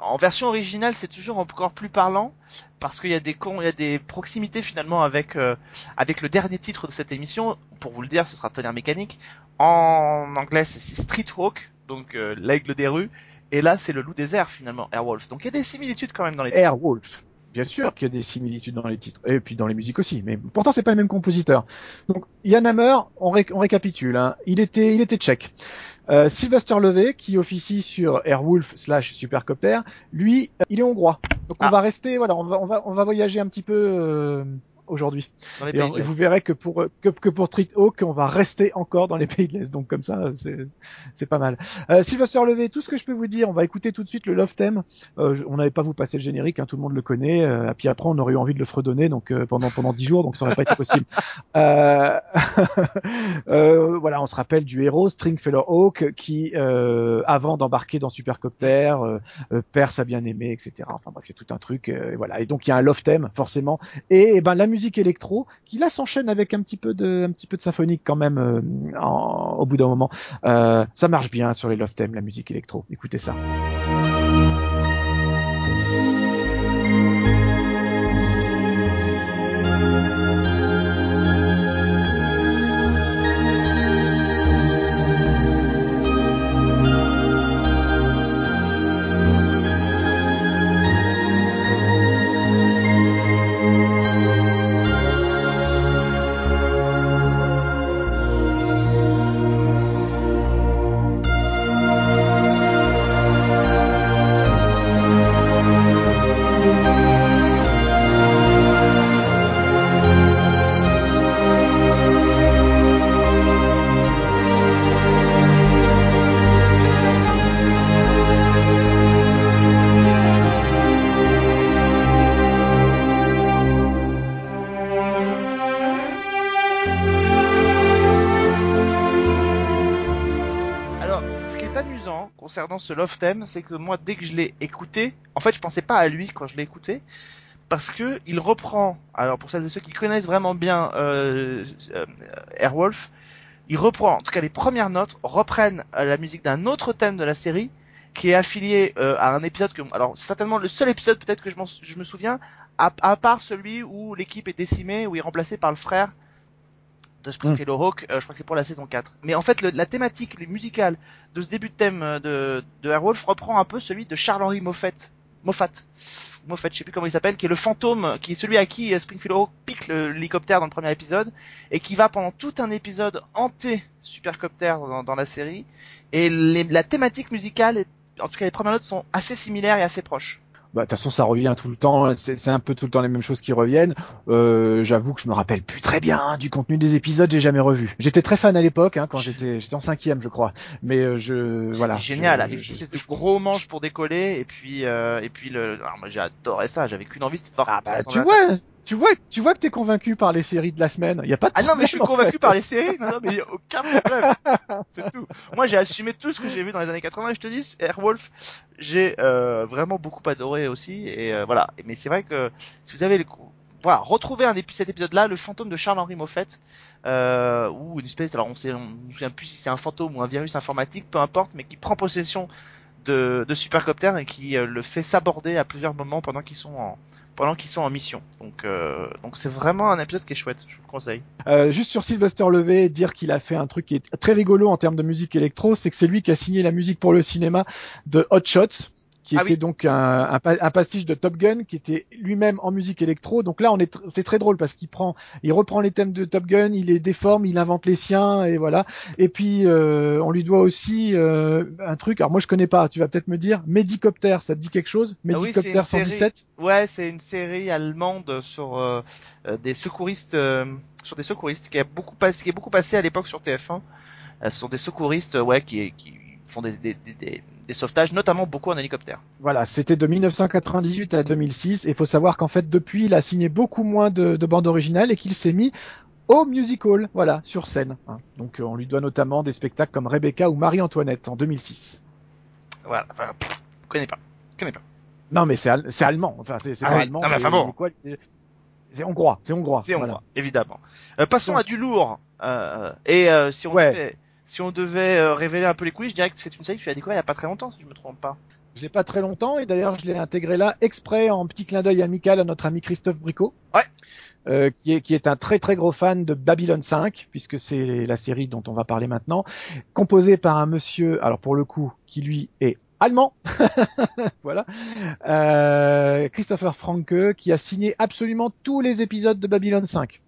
en version originale, c'est toujours encore plus parlant parce qu'il y a des il y a des proximités finalement avec euh, avec le dernier titre de cette émission. Pour vous le dire, ce sera Tonnerre mécanique. En anglais, c'est Street Hawk, donc euh, l'aigle des rues. Et là, c'est le loup des airs finalement, Airwolf. Donc il y a des similitudes quand même dans les titres. Airwolf. Bien sûr qu'il y a des similitudes dans les titres et puis dans les musiques aussi, mais pourtant c'est pas le même compositeur. Donc Yann Hammer, on, ré- on récapitule. Hein. Il était, il était tchèque. Euh, Sylvester Levey, qui officie sur Airwolf slash Supercopter, lui, euh, il est hongrois. Donc Ah. on va rester, voilà, on va, on va, on va voyager un petit peu euh, aujourd'hui. Et, on- et vous verrez que pour que, que pour Street Hawk, on va rester encore dans les pays de l'Est. Donc comme ça, c'est c'est pas mal. Euh, Sylvester Levey, tout ce que je peux vous dire, on va écouter tout de suite le Love Theme. Euh, on n'avait pas vous passer le générique, hein, tout le monde le connaît. Euh, et puis après, on aurait eu envie de le fredonner, donc euh, pendant pendant dix jours, donc ça n'aurait pas été possible. [laughs] Euh, [laughs] euh, voilà, on se rappelle du héros Stringfellow Hawk qui, euh, avant d'embarquer dans Supercopter, euh, euh, perd sa bien-aimée, etc. Enfin bref, c'est tout un truc. euh, voilà, et donc il y a un Love Theme forcément. Et, eh ben la musique électro qui là s'enchaîne avec un petit peu de un petit peu de symphonique quand même euh, au bout d'un moment. Euh, ça marche bien sur les Love Theme, la musique électro. Écoutez ça. Ce Love Theme, c'est que moi, dès que je l'ai écouté, en fait, je pensais pas à lui quand je l'ai écouté, parce que il reprend. Alors pour celles et ceux qui connaissent vraiment bien euh, euh, Airwolf, il reprend, en tout cas les premières notes reprennent euh, la musique d'un autre thème de la série qui est affilié à un épisode que, alors certainement le seul épisode peut-être que je me souviens, à, à part celui où l'équipe est décimée, où il est remplacé par le frère de Springfield Hawk, euh, je crois que c'est pour la saison 4. Mais en fait, le- la thématique musicale de ce début de thème euh, de, de Airwolf reprend un peu celui de Charles-Henri Moffat. Moffat, Moffat, je sais plus comment il s'appelle, qui est le fantôme, qui est celui à qui euh, Springfield Hawk pique le- l'hélicoptère dans le premier épisode, et qui va pendant tout un épisode hanter Supercopter dans, dans la série. Et les- la thématique musicale, en tout cas les premières notes sont assez similaires et assez proches. Bah, de toute façon, ça revient tout le temps. C'est c'est un peu tout le temps les mêmes choses qui reviennent. Euh, J'avoue que je me rappelle plus très bien hein, du contenu des épisodes. J'ai jamais revu. J'étais très fan à l'époque, hein, quand j'étais j'étais en cinquième, je crois. Mais euh, je voilà. C'était génial, avec cette espèce de gros manche pour décoller, et puis euh, et puis le, alors moi j'ai adoré ça, j'avais qu'une envie, c'était de voir Ah bah, tu vois, tu vois, tu vois que t'es convaincu par les séries de la semaine. Il y a pas de Ah non mais je suis convaincu fait. par les séries, non, non mais y a aucun problème, [laughs] c'est tout. Moi j'ai assumé tout ce que j'ai vu dans les années 80 et je te dis, Airwolf, j'ai euh, vraiment beaucoup adoré aussi, et euh, voilà. Mais c'est vrai que si vous avez le coup, voilà, retrouver un épi- cet épisode-là, le fantôme de Charles-Henri Moffat, euh, ou une espèce, alors on sait, on ne se souvient plus si c'est un fantôme ou un virus informatique, peu importe, mais qui prend possession de, de Supercopter et qui euh, le fait s'aborder à plusieurs moments pendant qu'ils sont en pendant qu'ils sont en mission. Donc euh, donc c'est vraiment un épisode qui est chouette, je vous le conseille. Euh, juste sur Sylvester Levé, dire qu'il a fait un truc qui est très rigolo en termes de musique électro, c'est que c'est lui qui a signé la musique pour le cinéma de Hot Shots qui Ah était oui. donc un, un, pa- un pastiche de Top Gun qui était lui-même en musique électro. Donc là, on est c'est très drôle parce qu'il prend, il reprend les thèmes de Top Gun, il les déforme, il invente les siens et voilà. Et puis euh, on lui doit aussi euh, un truc. Alors moi je connais pas, tu vas peut-être me dire. Medicopter, ça te dit quelque chose? Ah oui, Medicopter une série. 117. Ouais, c'est une série allemande sur euh, euh, des secouristes, euh, sur des secouristes qui a beaucoup passé, qui est beaucoup passé à l'époque sur TF1. Euh, ce sont des secouristes, ouais, qui, qui font des, des, des, des, des sauvetages, notamment beaucoup en hélicoptère. Voilà, c'était de 1998 à 2006. Et il faut savoir qu'en fait, depuis, il a signé beaucoup moins de, de bandes originales et qu'il s'est mis au musical, voilà, sur scène. hein. Donc euh, on lui doit notamment des spectacles comme Rebecca ou Marie-Antoinette en 2006. Voilà, enfin, pff, je connais pas, je connais pas. Non mais c'est al- c'est allemand, enfin c'est c'est Ah pas oui. allemand, Non, mais c'est- enfin bon. c'est quoi c'est- C'est hongrois, c'est hongrois. C'est voilà. hongrois, évidemment. Euh, passons Donc- à du lourd. Euh, et euh, si on Ouais. devait, si on devait euh, révéler un peu les coulisses, je dirais que c'est une série que tu as découvert il y a pas très longtemps, si je me trompe pas. Je l'ai pas très longtemps et d'ailleurs je l'ai intégré là exprès en petit clin d'œil amical à notre ami Christophe Bricot. Ouais. Euh, qui est qui est un très très gros fan de Babylon 5 puisque c'est la série dont on va parler maintenant, composée par un monsieur alors pour le coup qui lui est allemand, [laughs] voilà, euh, Christopher Franke qui a signé absolument tous les épisodes de Babylon 5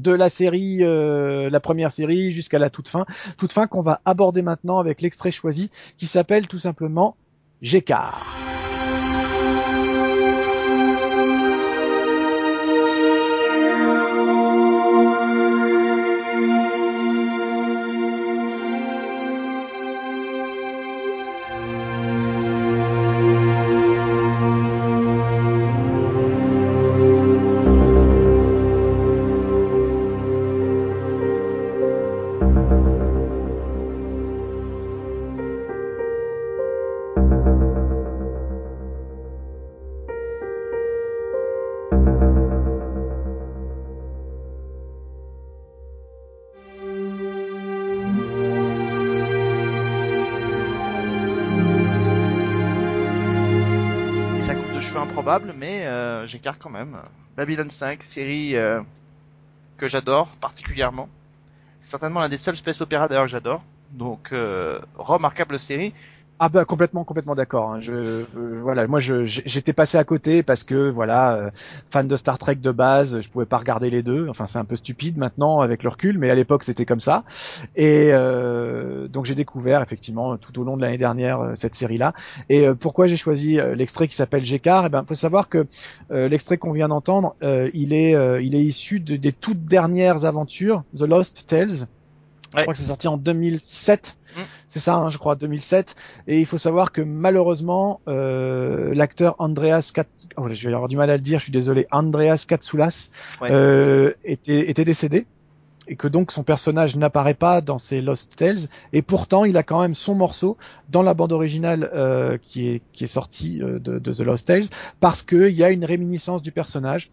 de la série, euh, la première série jusqu'à la toute fin, toute fin qu'on va aborder maintenant avec l'extrait choisi qui s'appelle tout simplement Gécard. J'écarte quand même. Babylon 5, série euh, que j'adore particulièrement. Certainement l'un des seuls space opéra d'ailleurs que j'adore. Donc, euh, remarquable série. Ah bah complètement complètement d'accord. hein. Je euh, voilà, moi je j'étais passé à côté parce que voilà, euh, fan de Star Trek de base, je pouvais pas regarder les deux. Enfin c'est un peu stupide maintenant avec le recul, mais à l'époque c'était comme ça. Et euh, donc j'ai découvert effectivement tout au long de l'année dernière euh, cette série-là. Et euh, pourquoi j'ai choisi l'extrait qui s'appelle Gécard Eh ben faut savoir que l'extrait qu'on vient d'entendre, il est il est issu de- des toutes dernières aventures, The Lost Tales. Je Ouais. crois que c'est sorti en 2007. Mm. C'est ça, hein, je crois, 2007. Et il faut savoir que malheureusement, euh, l'acteur Andreas Kat... oh, je vais avoir du mal à le dire, je suis désolé, Andreas Katsoulas Ouais. euh, était, était décédé. et que donc son personnage n'apparaît pas dans ces Lost Tales et pourtant il a quand même son morceau dans la bande originale euh, qui est qui est sortie euh, de, de The Lost Tales parce qu'il y a une réminiscence du personnage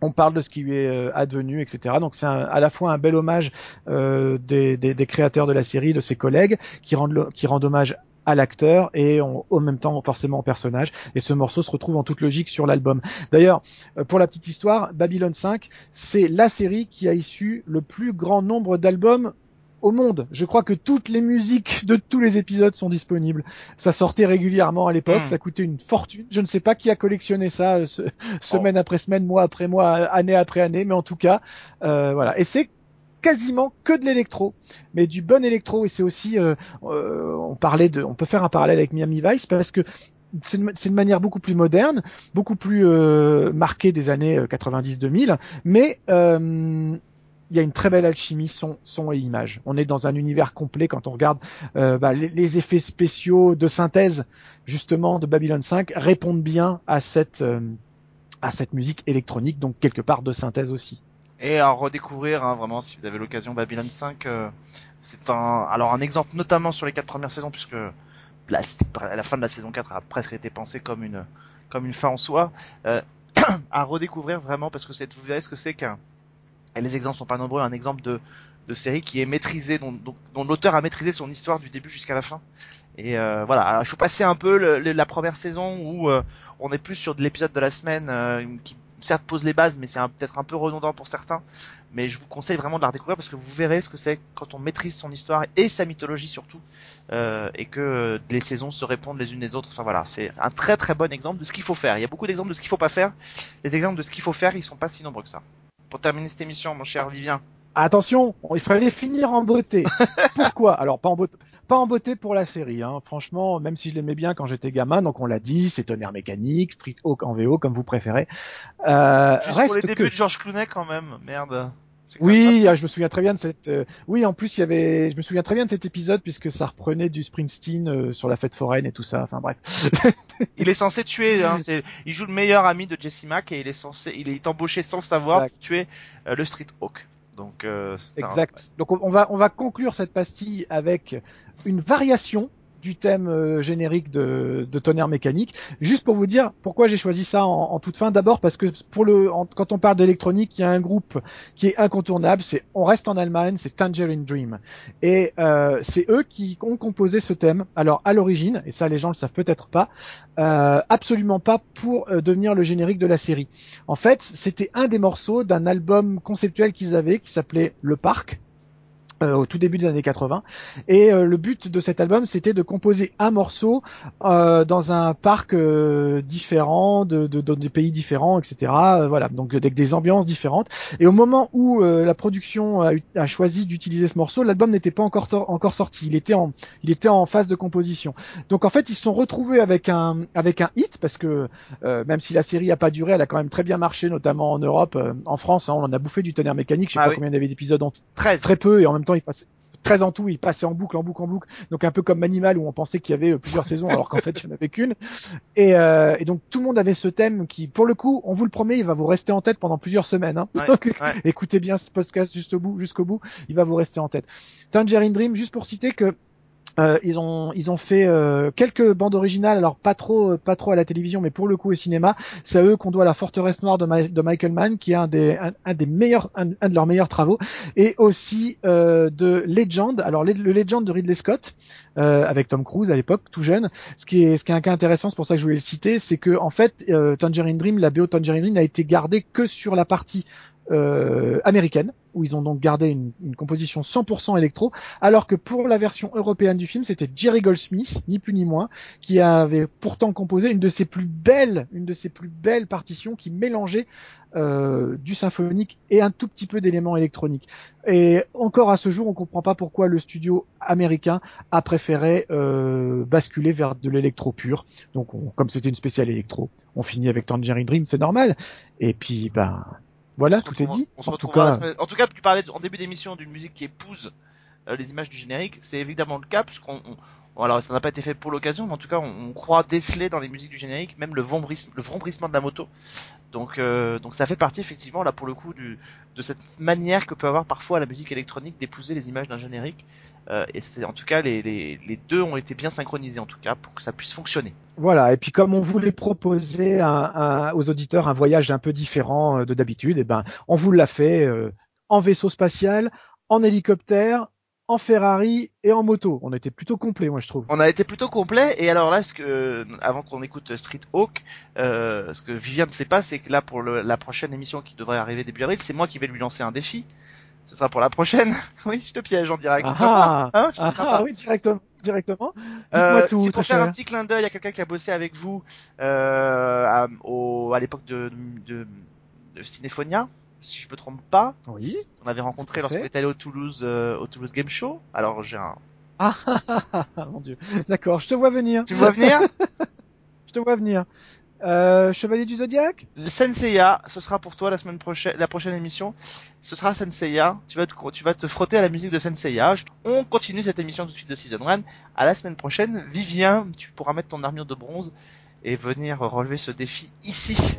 on parle de ce qui lui est euh, advenu, etc. Donc c'est à la fois un bel hommage euh, des, créateurs de la série, de ses collègues, qui rendent, qui rendent hommage à l'acteur et en, en même temps forcément au personnage. Et ce morceau se retrouve en toute logique sur l'album. D'ailleurs, euh, pour la petite histoire, Babylon 5, c'est la série qui a issu le plus grand nombre d'albums au monde. Je crois que toutes les musiques de tous les épisodes sont disponibles. Ça sortait régulièrement à l'époque, Mm. ça coûtait une fortune. Je ne sais pas qui a collectionné ça euh, ce- semaine après semaine, mois après mois, année après année, mais en tout cas, euh, voilà. Et c'est quasiment que de l'électro, mais du bon électro. Et c'est aussi, euh, euh, on parlait de, on peut faire un parallèle avec Miami Vice parce que c'est une, une manière beaucoup plus moderne, beaucoup plus euh, marquée des années euh, 90-2000, mais euh, il y a une très belle alchimie son, son et image. On est dans un univers complet quand on regarde euh, bah, les, les effets spéciaux de synthèse justement de Babylon 5 répondent bien à cette euh, à cette musique électronique, donc quelque part de synthèse aussi. Et à redécouvrir, hein, vraiment, si vous avez l'occasion, Babylon 5, euh, c'est un, alors un exemple notamment sur les quatre premières saisons, puisque la, la fin de la saison 4 a presque été pensée comme une, comme une fin en soi, euh, [clears throat] à redécouvrir vraiment, parce que c'est, vous verrez ce que c'est qu'un, les exemples sont pas nombreux, un exemple de, série qui est maîtrisée, dont, l'auteur a maîtrisé son histoire du début jusqu'à la fin. Et euh, voilà, il faut passer un peu la première saison où euh, on est plus sur de l'épisode de la semaine euh, qui certes pose les bases, mais c'est peut-être un peu redondant pour certains. Mais je vous conseille vraiment de la redécouvrir parce que vous verrez ce que c'est quand on maîtrise son histoire et sa mythologie surtout, et que les saisons se répondent les unes les autres. Enfin voilà, c'est un très très bon exemple de ce qu'il faut faire. Il y a beaucoup d'exemples de ce qu'il faut pas faire. Les exemples de ce qu'il faut faire, ils sont pas si nombreux que ça. Pour terminer cette émission, mon cher Vivien, Attention, il fallait finir en beauté. [laughs] Pourquoi? Alors pas en beauté, pas en beauté pour la série. Hein. Franchement, même si je l'aimais bien quand j'étais gamin, donc on l'a dit, c'est tonnerre mécanique, Street Hawk en VO comme vous préférez. Euh, juste reste pour les que... débuts de George Clooney quand même, merde. Oui, ah, je me souviens très bien de cette. euh, Oui, en plus il y avait, je me souviens très bien de cet épisode puisque ça reprenait du Springsteen euh, sur la fête foraine et tout ça. Enfin bref. Il est censé tuer, hein, [laughs] c'est, il joue le meilleur ami de Jesse Mack et il est censé, il est embauché sans le savoir Exact. pour tuer euh, le Street Hawk. Donc euh, un- Exact. Donc on on va on va conclure cette pastille avec une variation du thème euh, générique de, de tonnerre mécanique. Juste pour vous dire pourquoi j'ai choisi ça en, en toute fin. D'abord parce que pour le quand on parle d'électronique, il y a un groupe qui est incontournable. C'est on reste en Allemagne, c'est Tangerine Dream, et euh, c'est eux qui ont composé ce thème. Alors à l'origine, et ça les gens le savent peut-être pas, euh, absolument pas pour euh, devenir le générique de la série. En fait, c'était un des morceaux d'un album conceptuel qu'ils avaient qui s'appelait Le Parc. Euh, au tout début des années 80 et euh, le but de cet album c'était de composer un morceau euh, dans un parc euh, différent de, de- dans des pays différents etc Euh, voilà donc avec des ambiances différentes et au moment où euh, la production a, a choisi d'utiliser ce morceau l'album n'était pas encore encore sorti il était en il était en phase de composition donc en fait ils se sont retrouvés avec un avec un hit parce que euh, même si la série a pas duré, elle a quand même très bien marché, notamment en Europe, euh, en France. hein, on en a bouffé du tonnerre mécanique. Je sais Ah pas oui. combien il y avait d'épisodes en tout, 13. très peu, et en même temps il passait 13 en tout, il passait en boucle, en boucle, en boucle. Donc un peu comme Manimal où on pensait qu'il y avait plusieurs [laughs] saisons alors qu'en fait il n'y en avait qu'une. Et, euh, et donc tout le monde avait ce thème qui, pour le coup, on vous le promet, il va vous rester en tête pendant plusieurs semaines. Hein. Ouais, [laughs] ouais. Écoutez bien ce podcast jusqu'au bout, jusqu'au bout, il va vous rester en tête. Tangerine Dream, juste pour citer que euh, ils ont ils ont fait euh, quelques bandes originales, alors pas trop pas trop à la télévision, mais pour le coup au cinéma. C'est à eux qu'on doit la Forteresse Noire de, Michael Mann, qui est un des un, des meilleurs un, de leurs meilleurs travaux, et aussi euh, de Legend. Alors le, le Legend de Ridley Scott euh, avec Tom Cruise à l'époque, tout jeune. Ce qui est ce qui est un cas intéressant, c'est pour ça que je voulais le citer, c'est que en fait euh, Tangerine Dream, la BO Tangerine Dream n'a été gardée que sur la partie euh, américaine, où ils ont donc gardé une, une composition 100% électro, alors que pour la version européenne du film, c'était Jerry Goldsmith, ni plus ni moins, qui avait pourtant composé une de ses plus belles, une de ses plus belles partitions qui mélangeait euh, du symphonique et un tout petit peu d'éléments électroniques. Et encore à ce jour, on comprend pas pourquoi le studio américain a préféré euh, basculer vers de l'électro pur. Donc, on- comme c'était une spéciale électro, on finit avec Tangerine Dream, c'est normal. Et puis, ben, voilà, On se tout est dit. On se en tout cas, semaine- En tout cas, tu parlais en début d'émission d'une musique qui épouse euh, les images du générique. C'est évidemment le cas puisqu'on on- alors ça n'a pas été fait pour l'occasion, mais en tout cas on, on croit déceler dans les musiques du générique même le vombrissement, le vombrissement de la moto. Donc euh, donc ça fait partie effectivement là pour le coup du, de cette manière que peut avoir parfois la musique électronique d'épouser les images d'un générique. Euh, et c'est en tout cas les, les, les deux ont été bien synchronisés en tout cas pour que ça puisse fonctionner. Voilà, et puis comme on voulait proposer un- un- aux auditeurs un voyage un peu différent euh, de d'habitude, et ben on vous l'a fait euh, en vaisseau spatial, en hélicoptère, en Ferrari et en moto. On était plutôt complet, moi je trouve. On a été plutôt complet et alors là, ce que avant qu'on écoute Street Hawk, euh, ce que Vivien ne sait pas, c'est que là pour le- la prochaine émission qui devrait arriver début avril, c'est moi qui vais lui lancer un défi. Ce sera pour la prochaine. [laughs] oui, je te piège en direct. Ah, sympa, hein Ah, sympa. ah oui, directement. directement. Euh, tout, c'est très pour faire cher. un petit clin d'œil à quelqu'un qui a bossé avec vous euh, à, l'époque de, de, de Cinéphonia, si je me trompe pas. Oui. On avait rencontré lorsqu'on était allé au Toulouse, euh, au Toulouse Game Show. Alors j'ai un. Ah, [laughs] mon dieu. D'accord, je te vois venir. Tu me vois venir [laughs] Je te vois venir. Euh, Chevalier du Zodiaque Le Senseiya, ce sera pour toi la semaine prochaine, la prochaine émission. Ce sera Senseiya. Tu vas te, tu vas te frotter à la musique de Senseiya. On continue cette émission tout de suite de Season 1. À la semaine prochaine. Vivien, tu pourras mettre ton armure de bronze et venir relever ce défi ici.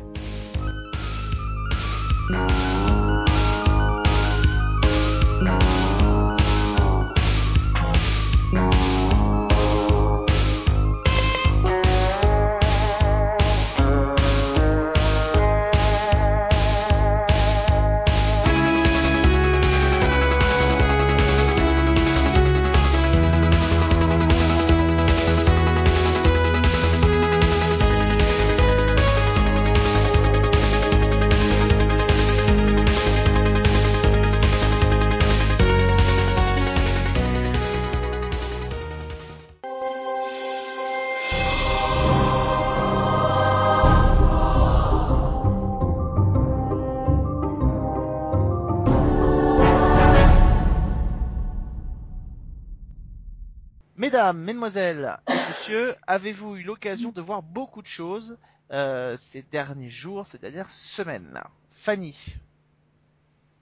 Avez-vous eu l'occasion de voir beaucoup de choses euh, ces derniers jours, ces dernières semaines? Fanny,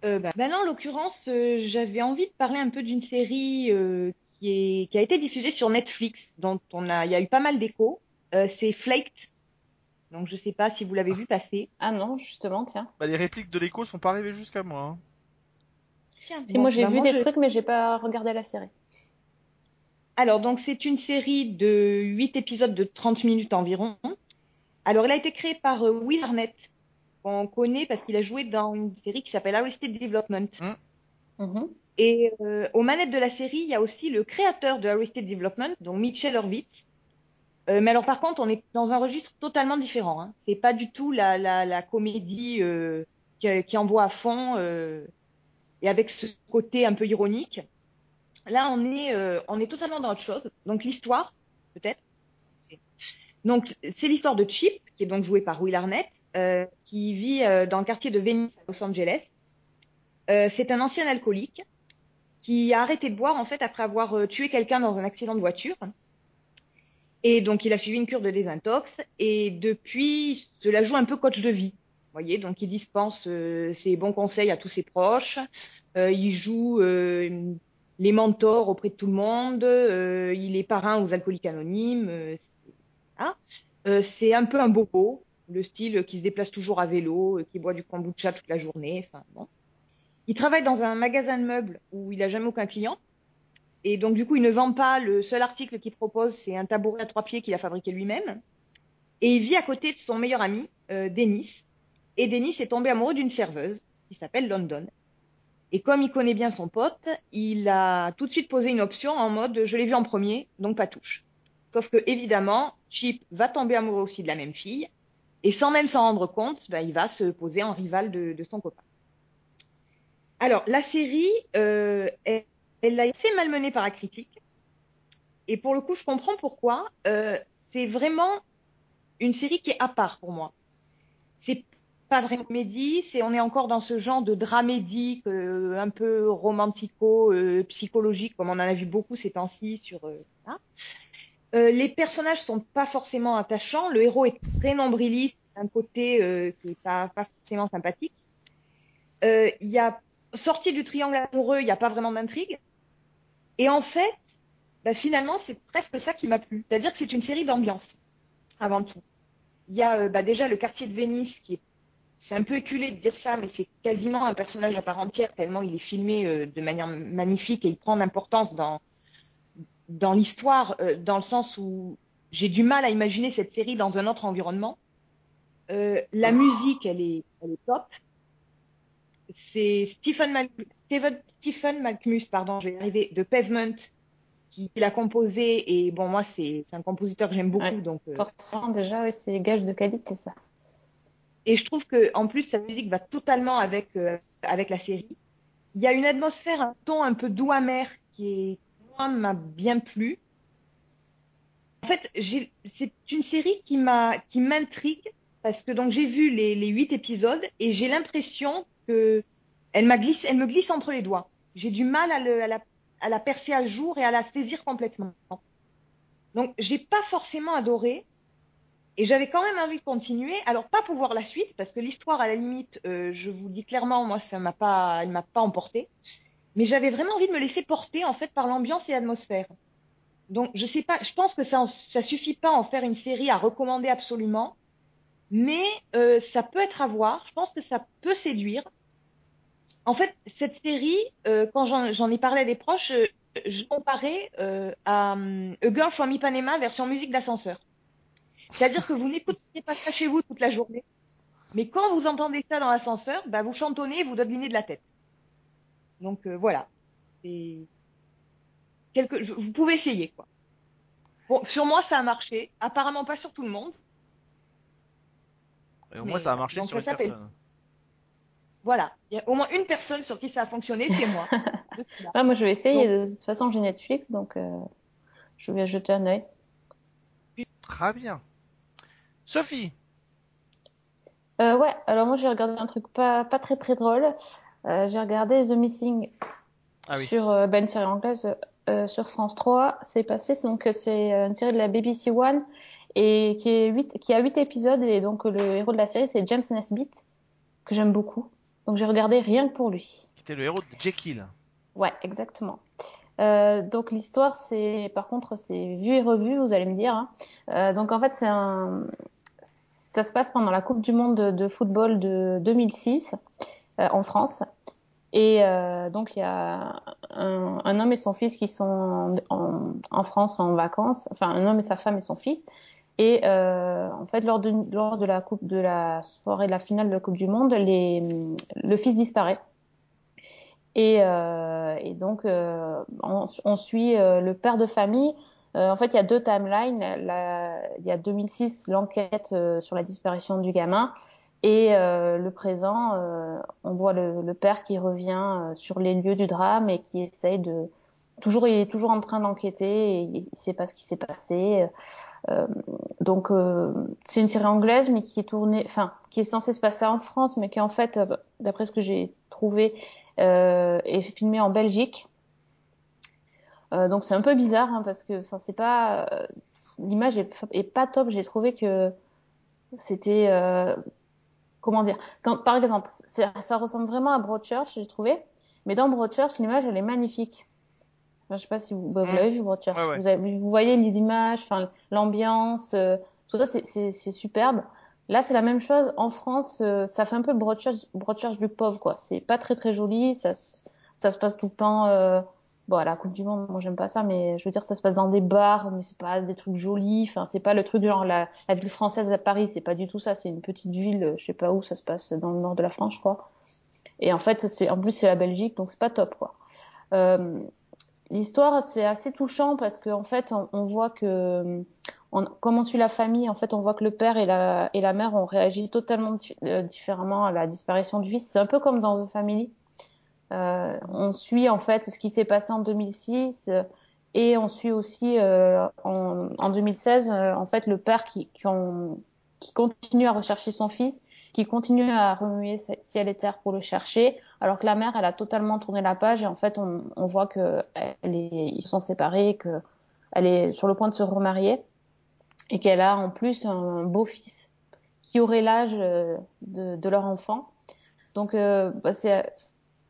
Euh, bah, ben là, en l'occurrence, euh, j'avais envie de parler un peu d'une série euh, qui, est, qui a été diffusée sur Netflix, dont on a, il y a eu pas mal d'échos. Euh, c'est Flaked. Donc, je sais pas si vous l'avez vu passer. Ah non, justement, tiens. bah, les répliques de l'écho sont pas arrivées jusqu'à moi. hein. Tiens, Si bon, moi j'ai bah, vu des je- trucs, mais j'ai pas regardé la série. Alors, donc, c'est une série de 8 épisodes de 30 minutes environ. Alors, elle a été créée par euh, Will Arnett, qu'on connaît parce qu'il a joué dans une série qui s'appelle Arrested Development. Mhm. Et euh, aux manettes de la série, il y a aussi le créateur de Arrested Development, donc Mitchell Hurwitz. Euh, mais alors, par contre, on est dans un registre totalement différent. Hein. C'est pas du tout la, la, la comédie euh, qui, qui envoie à fond euh, et avec ce côté un peu ironique. Là, on est, euh, on est totalement dans autre chose. Donc, l'histoire, peut-être. Donc, c'est l'histoire de Chip, qui est donc joué par Will Arnett, euh, qui vit euh, dans le quartier de Venice, à Los Angeles. C'est un ancien alcoolique qui a arrêté de boire en fait après avoir tué quelqu'un dans un accident de voiture. Et donc il a suivi une cure de désintox et depuis cela joue un peu coach de vie. Voyez, donc il dispense ses bons conseils à tous ses proches. Il joue les mentors auprès de tout le monde. Euh, il est parrain aux alcooliques anonymes. Euh, c'est hein. Euh, c'est un peu un bobo, le style qui se déplace toujours à vélo, euh, qui boit du kombucha toute la journée. Enfin bon. Il travaille dans un magasin de meubles où il a jamais aucun client. Et donc, du coup, il ne vend pas. Le seul article qu'il propose, c'est un tabouret à trois pieds qu'il a fabriqué lui-même. Et il vit à côté de son meilleur ami, Dennis. Et Dennis est tombé amoureux d'une serveuse qui s'appelle London. Et comme il connaît bien son pote, il a tout de suite posé une option en mode je l'ai vu en premier, donc pas touche. Sauf que, évidemment, Chip va tomber amoureux aussi de la même fille. Et sans même s'en rendre compte, ben, il va se poser en rival de, son copain. Alors, la série, euh, elle, elle a été malmenée par la critique. Et pour le coup, je comprends pourquoi. Euh, c'est vraiment une série qui est à part pour moi. C'est pas vraiment comédie, c'est on est encore dans ce genre de dramédie euh, un peu romantico, euh, psychologique, comme on en a vu beaucoup ces temps-ci sur. Euh. Euh, les personnages sont pas forcément attachants. Le héros est très nombriliste, un côté euh, qui est pas, pas forcément sympathique. Il y a sorti du triangle amoureux, il n'y a pas vraiment d'intrigue. Et en fait, bah, finalement, c'est presque ça qui m'a plu. C'est-à-dire que c'est une série d'ambiance, avant tout. Il y a bah, déjà le quartier de Venise qui est c'est un peu éculé de dire ça, mais c'est quasiment un personnage à part entière, tellement il est filmé euh, de manière magnifique et il prend d'importance dans, dans l'histoire, euh, dans le sens où j'ai du mal à imaginer cette série dans un autre environnement. Euh, la musique, elle est, elle est top. C'est Stephen, Mal Stephen, Stephen Malkmus, pardon, je vais y arriver, de Pavement, qui, qui l'a composé. Et bon, moi, c'est un compositeur que j'aime beaucoup. Ouais, donc, Forcément, déjà, oui, c'est gage de qualité, ça. Et je trouve que en plus sa musique va totalement avec euh, avec la série. Il y a une atmosphère, un ton un peu doux amer qui moi m'a bien plu. En fait, c'est une série qui m'intrigue parce que donc j'ai vu les huit épisodes et j'ai l'impression que elle me glisse entre les doigts. J'ai du mal à la percer à jour et à la saisir complètement. Donc j'ai pas forcément adoré, et j'avais quand même envie de continuer. Alors, pas pour voir la suite, parce que l'histoire, à la limite, euh, je vous le dis clairement, moi, ça m'a pas, elle m'a pas emporté. Mais j'avais vraiment envie de me laisser porter, en fait, par l'ambiance et l'atmosphère. Donc, je sais pas, je pense que ça, ça suffit pas en faire une série à recommander absolument. Mais euh, ça peut être à voir. Je pense que ça peut séduire. En fait, cette série, euh, quand j'en ai parlé à des proches, je comparais à hum, A Girl from Ipanema version musique d'ascenseur. C'est-à-dire que vous n'écoutez pas ça chez vous toute la journée, mais quand vous entendez ça dans l'ascenseur, bah vous chantonnez et vous dodelinez de la tête. Donc euh, voilà. C'est quelque... Vous pouvez essayer, quoi. Bon, sur moi, ça a marché. Apparemment pas sur tout le monde. Et au Mais, moins, ça a marché donc, sur une personne. Voilà. Il y a au moins une personne sur qui ça a fonctionné, c'est moi. [laughs] Ouais, moi, je vais essayer. Donc- De toute façon, j'ai Netflix, donc euh, je vais jeter un œil. Très bien. Sophie, Euh, ouais, alors moi, j'ai regardé un truc pas, pas très très drôle. Euh, j'ai regardé The Missing Ah oui. sur euh, bah, une série anglaise sur France 3. C'est passé, c'est donc c'est une série de la BBC One et qui est qui a huit épisodes et donc le héros de la série c'est James Nesbitt que j'aime beaucoup. Donc j'ai regardé rien que pour lui. qui était le héros de Jekyll. Ouais, exactement. Euh, donc l'histoire, c'est par contre, c'est vu et revu, vous allez me dire. hein. Euh, donc en fait, c'est un, ça se passe pendant la Coupe du Monde de, football de 2006 euh, en France. Et euh, donc il y a un, homme et son fils qui sont en, France en vacances. Enfin, un homme et sa femme et son fils. Et euh, en fait, lors de, lors de la coupe de la soirée de la finale de la Coupe du Monde, le fils disparaît. Et, donc, on, suit le père de famille. Euh, en fait, il y a deux timelines. Il y a 2006, l'enquête euh, sur la disparition du gamin. Et euh, le présent, euh, on voit le, le père qui revient euh, sur les lieux du drame et qui essaye de... Toujours, il est toujours en train d'enquêter et il ne sait pas ce qui s'est passé. Euh, donc, c'est une série anglaise, mais qui est tournée, enfin, qui est censée se passer en France, mais qui en fait, d'après ce que j'ai trouvé, est filmée en Belgique. Euh, donc c'est un peu bizarre hein, parce que, enfin, c'est pas euh, l'image est, est pas top. J'ai trouvé que c'était euh, comment dire quand, par exemple ça, ressemble vraiment à Broadchurch j'ai trouvé. Mais dans Broadchurch l'image elle est magnifique. Enfin, je sais pas si vous, bah, vous Mm. l'avez vu Broadchurch. Ouais, ouais. Vous, avez- vous voyez les images enfin l'ambiance euh, tout ça c'est- c'est c'est superbe. Là c'est la même chose. En France euh, ça fait un peu Broadchurch Broadchurch du pauvre quoi. C'est pas très très joli. Ça se- ça se passe tout le temps euh, bon à la Coupe du Monde moi j'aime pas ça mais je veux dire ça se passe dans des bars mais c'est pas des trucs jolis enfin c'est pas le truc genre la, la ville française à Paris c'est pas du tout ça c'est une petite ville euh, je sais pas où ça se passe dans le nord de la France je crois. Et en fait c'est en plus c'est la Belgique donc c'est pas top quoi. Euh, l'histoire c'est assez touchant parce que en fait on, voit que comme on suit la famille en fait on voit que le père et la et la mère ont réagi totalement euh, différemment à la disparition du fils. C'est un peu comme dans The Family on suit en fait ce qui s'est passé en 2006 euh, et on suit aussi euh, en, en 2016 euh, en fait le père qui, qui, qui continue à rechercher son fils, qui continue à remuer ci- ciel et terre pour le chercher, alors que la mère elle a totalement tourné la page et en fait on, on voit que elle est, ils sont séparés, que elle est sur le point de se remarier et qu'elle a en plus un beau fils qui aurait l'âge euh, de, de leur enfant. Donc euh, bah, c'est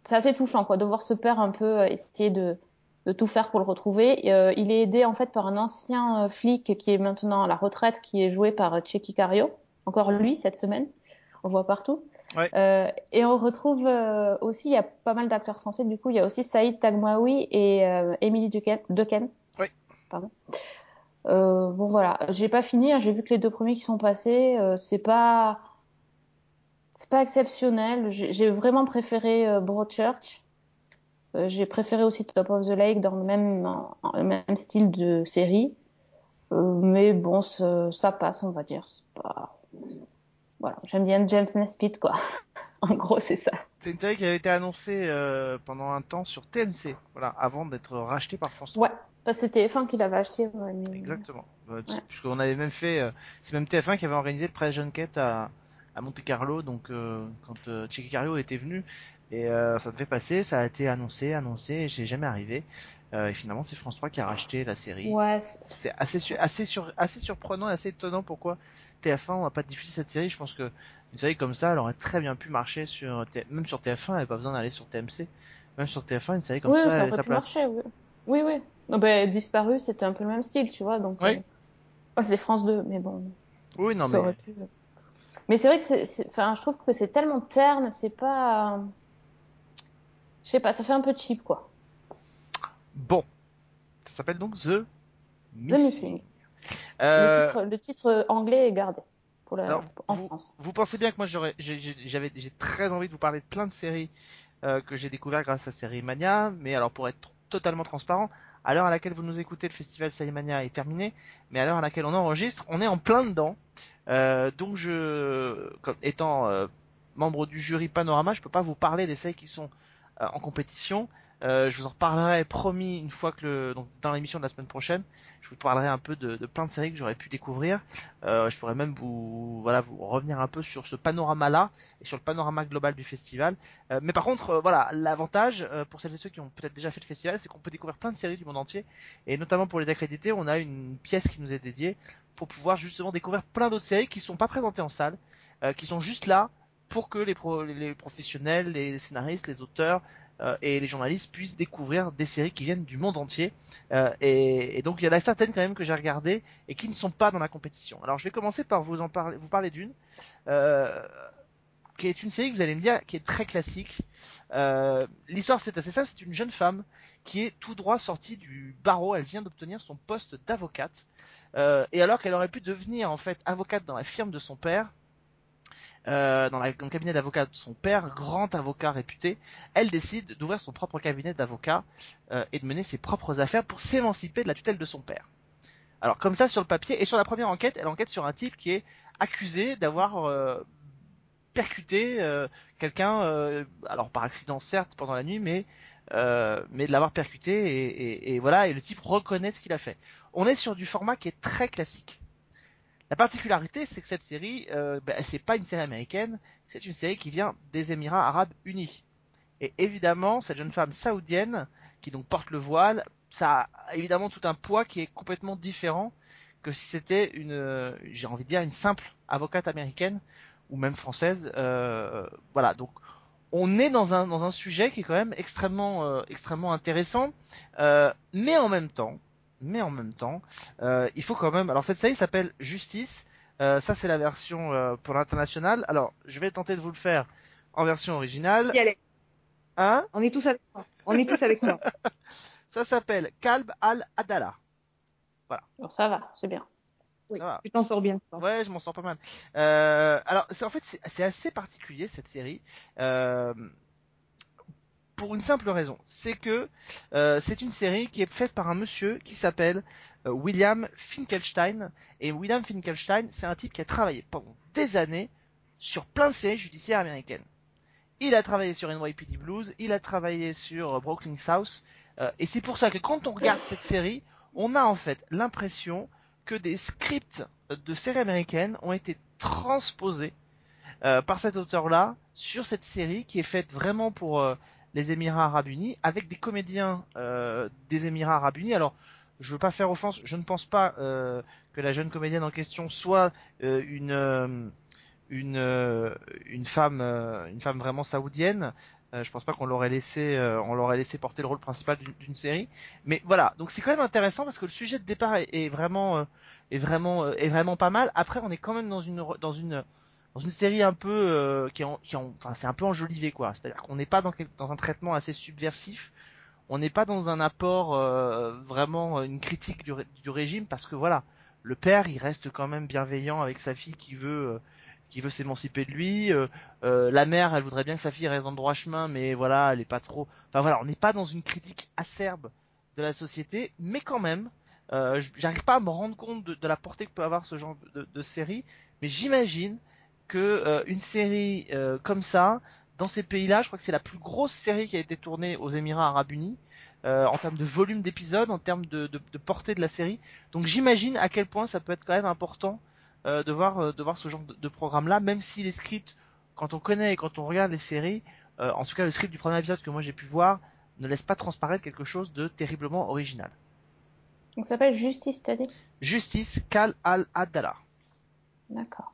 c'est assez touchant quoi de voir ce père un peu euh, essayer de, de tout faire pour le retrouver. Euh, il est aidé en fait par un ancien euh, flic qui est maintenant à la retraite, qui est joué par Checky Cario. Encore lui cette semaine, on voit partout. Ouais. Euh, et on retrouve euh, aussi, il y a pas mal d'acteurs français. Du coup, il y a aussi Saïd Tagmaoui et euh, Émilie. Dequesne. Oui. Pardon. Bon voilà, j'ai pas fini. hein, J'ai vu que les deux premiers qui sont passés, c'est pas, c'est pas exceptionnel. J'ai vraiment préféré euh, Broadchurch. Euh, j'ai préféré aussi Top of the Lake dans le même, en- le même style de série. Euh, mais bon, ça passe, on va dire. Pas, voilà, j'aime bien James Nesbitt quoi. [laughs] en gros, c'est ça. C'est une série qui avait été annoncée pendant un temps sur TMC, voilà, avant d'être rachetée par France 3. Ouais, bah, c'était TF1 qui l'avait acheté. ouais, mais- Exactement. Euh, Ouais. Puisqu'on avait même fait, c'est même TF1 qui avait organisé le press junket à, à Monte Carlo, donc euh, quand euh, Cario était venu, et euh, ça devait passer, ça a été annoncé, annoncé, et c'est jamais arrivé. Euh, et finalement, c'est France 3 qui a racheté la série. Ouais, c'est- assez, su- assez, sur, assez surprenant et assez étonnant pourquoi TF1 n'a pas diffusé cette série. Je pense que une série comme ça, elle aurait très bien pu marcher sur, T- même sur TF1, elle n'avait pas besoin d'aller sur TMC. Même sur TF1, une série comme oui, ça, ça elle sa pu place. marcher, oui. Oui, oui. Non, bah, Disparu, c'était un peu le même style, tu vois, donc... Oui. euh, c'était France 2, mais bon, Oui, non, ça mais aurait pu... Mais c'est vrai que c'est... Enfin, je trouve que c'est tellement terne, c'est pas... Je sais pas, ça fait un peu cheap, quoi. bon. Ça s'appelle donc The The Missing. Euh, Le, titre, le titre anglais est gardé pour la... Alors, en vous, France. vous pensez bien que moi j'aurais, j'avais, j'ai très envie de vous parler de plein de séries euh, que j'ai découvert grâce à Série Mania, mais alors pour être totalement transparent, à l'heure à laquelle vous nous écoutez, le festival Série Mania est terminé, mais à l'heure à laquelle on enregistre, on est en plein dedans. Euh, donc je, étant euh, membre du jury Panorama, je peux pas vous parler des séries qui sont euh, en compétition. Euh, je vous en reparlerai promis une fois que le, donc dans l'émission de la semaine prochaine, je vous parlerai un peu de, de plein de séries que j'aurais pu découvrir. Euh, je pourrais même vous, voilà, vous revenir un peu sur ce panorama-là et sur le panorama global du festival. Euh, mais par contre, euh, voilà, l'avantage euh, pour celles et ceux qui ont peut-être déjà fait le festival, c'est qu'on peut découvrir plein de séries du monde entier. Et notamment pour les accrédités, on a une pièce qui nous est dédiée pour pouvoir justement découvrir plein d'autres séries qui sont pas présentées en salle, euh, qui sont juste là pour que les, pro- les professionnels, les scénaristes, les auteurs et les journalistes puissent découvrir des séries qui viennent du monde entier. Euh, et, donc il y en a certaines quand même que j'ai regardées et qui ne sont pas dans la compétition. Alors je vais commencer par vous en parler, vous parler d'une, euh, qui est une série que vous allez me dire qui est très classique. Euh, L'histoire c'est assez simple, c'est une jeune femme qui est tout droit sortie du barreau, elle vient d'obtenir son poste d'avocate. Euh, et alors qu'elle aurait pu devenir en fait avocate dans la firme de son père, euh, dans, la- dans le cabinet d'avocat de son père, grand avocat réputé, elle décide d'ouvrir son propre cabinet d'avocat euh, et de mener ses propres affaires pour s'émanciper de la tutelle de son père. Alors comme ça sur le papier et sur la première enquête, elle enquête sur un type qui est accusé d'avoir euh, percuté euh, quelqu'un, euh, alors par accident certes pendant la nuit, mais euh, mais de l'avoir percuté et, et- et voilà et le type reconnaît ce qu'il a fait. On est sur du format qui est très classique. La particularité, c'est que cette série, euh, bah, c'est pas une série américaine, c'est une série qui vient des Émirats Arabes Unis. Et évidemment, cette jeune femme saoudienne, qui donc porte le voile, ça a évidemment tout un poids qui est complètement différent que si c'était une, euh, j'ai envie de dire, une simple avocate américaine ou même française. Euh, voilà, donc on est dans un dans un sujet qui est quand même extrêmement euh, extrêmement intéressant, euh, mais en même temps, mais en même temps, euh, il faut quand même. Alors cette série s'appelle Justice. Euh, ça c'est la version euh, pour l'international. Alors je vais tenter de vous le faire en version originale. Hein? On est tous avec moi. On est tous avec moi. [laughs] Ça s'appelle Kalb al Adala. Alors ça va, c'est bien. Oui, Ça va. tu t'en sors bien. toi. Ouais, je m'en sors pas mal. Euh, alors, c'est en fait, c'est c'est assez particulier cette série. Euh, pour une simple raison, c'est que euh, c'est une série qui est faite par un monsieur qui s'appelle euh, William Finkelstein. Et William Finkelstein, c'est un type qui a travaillé pendant des années sur plein de séries judiciaires américaines. Il a travaillé sur NYPD Blues, il a travaillé sur euh, Brooklyn South, euh, et c'est pour ça que quand on regarde cette série, on a en fait l'impression que des scripts de séries américaines ont été transposés par cet auteur-là sur cette série qui est faite vraiment pour les Émirats Arabes Unis avec des comédiens euh, des Émirats Arabes Unis. Alors, je veux pas faire offense, je ne pense pas euh, que la jeune comédienne en question soit euh, une une une femme une femme vraiment saoudienne. Je pense pas qu'on l'aurait laissé, on l'aurait laissé porter le rôle principal d'une- série. Mais voilà, donc c'est quand même intéressant parce que le sujet de départ est, est vraiment, est vraiment, est vraiment pas mal. Après, on est quand même dans une, dans une, une série un peu euh, qui en- enfin c'est un peu enjolivé quoi. C'est-à-dire qu'on n'est pas dans, un traitement assez subversif. On n'est pas dans un apport euh, vraiment euh, une critique du, ré- du régime parce que voilà, le père il reste quand même bienveillant avec sa fille qui veut, qui veut s'émanciper de lui. La mère, elle voudrait bien que sa fille reste dans le droit chemin, mais voilà, elle est pas trop. Enfin voilà, on n'est pas dans une critique acerbe de la société, mais quand même, euh, j'arrive pas à me rendre compte de, la portée que peut avoir ce genre de série, mais j'imagine que euh, une série euh, comme ça, dans ces pays-là, je crois que c'est la plus grosse série qui a été tournée aux Émirats Arabes Unis. euh, en termes de volume d'épisodes, en termes de, de, de portée de la série. Donc j'imagine à quel point ça peut être quand même important euh, de voir euh, de voir ce genre de, de programme-là, même si les scripts, quand on connaît et quand on regarde les séries, euh, en tout cas le script du premier épisode que moi j'ai pu voir, ne laisse pas transparaître quelque chose de terriblement original. Donc ça s'appelle Justice, t'as dit? Justice Kal al Adala. D'accord.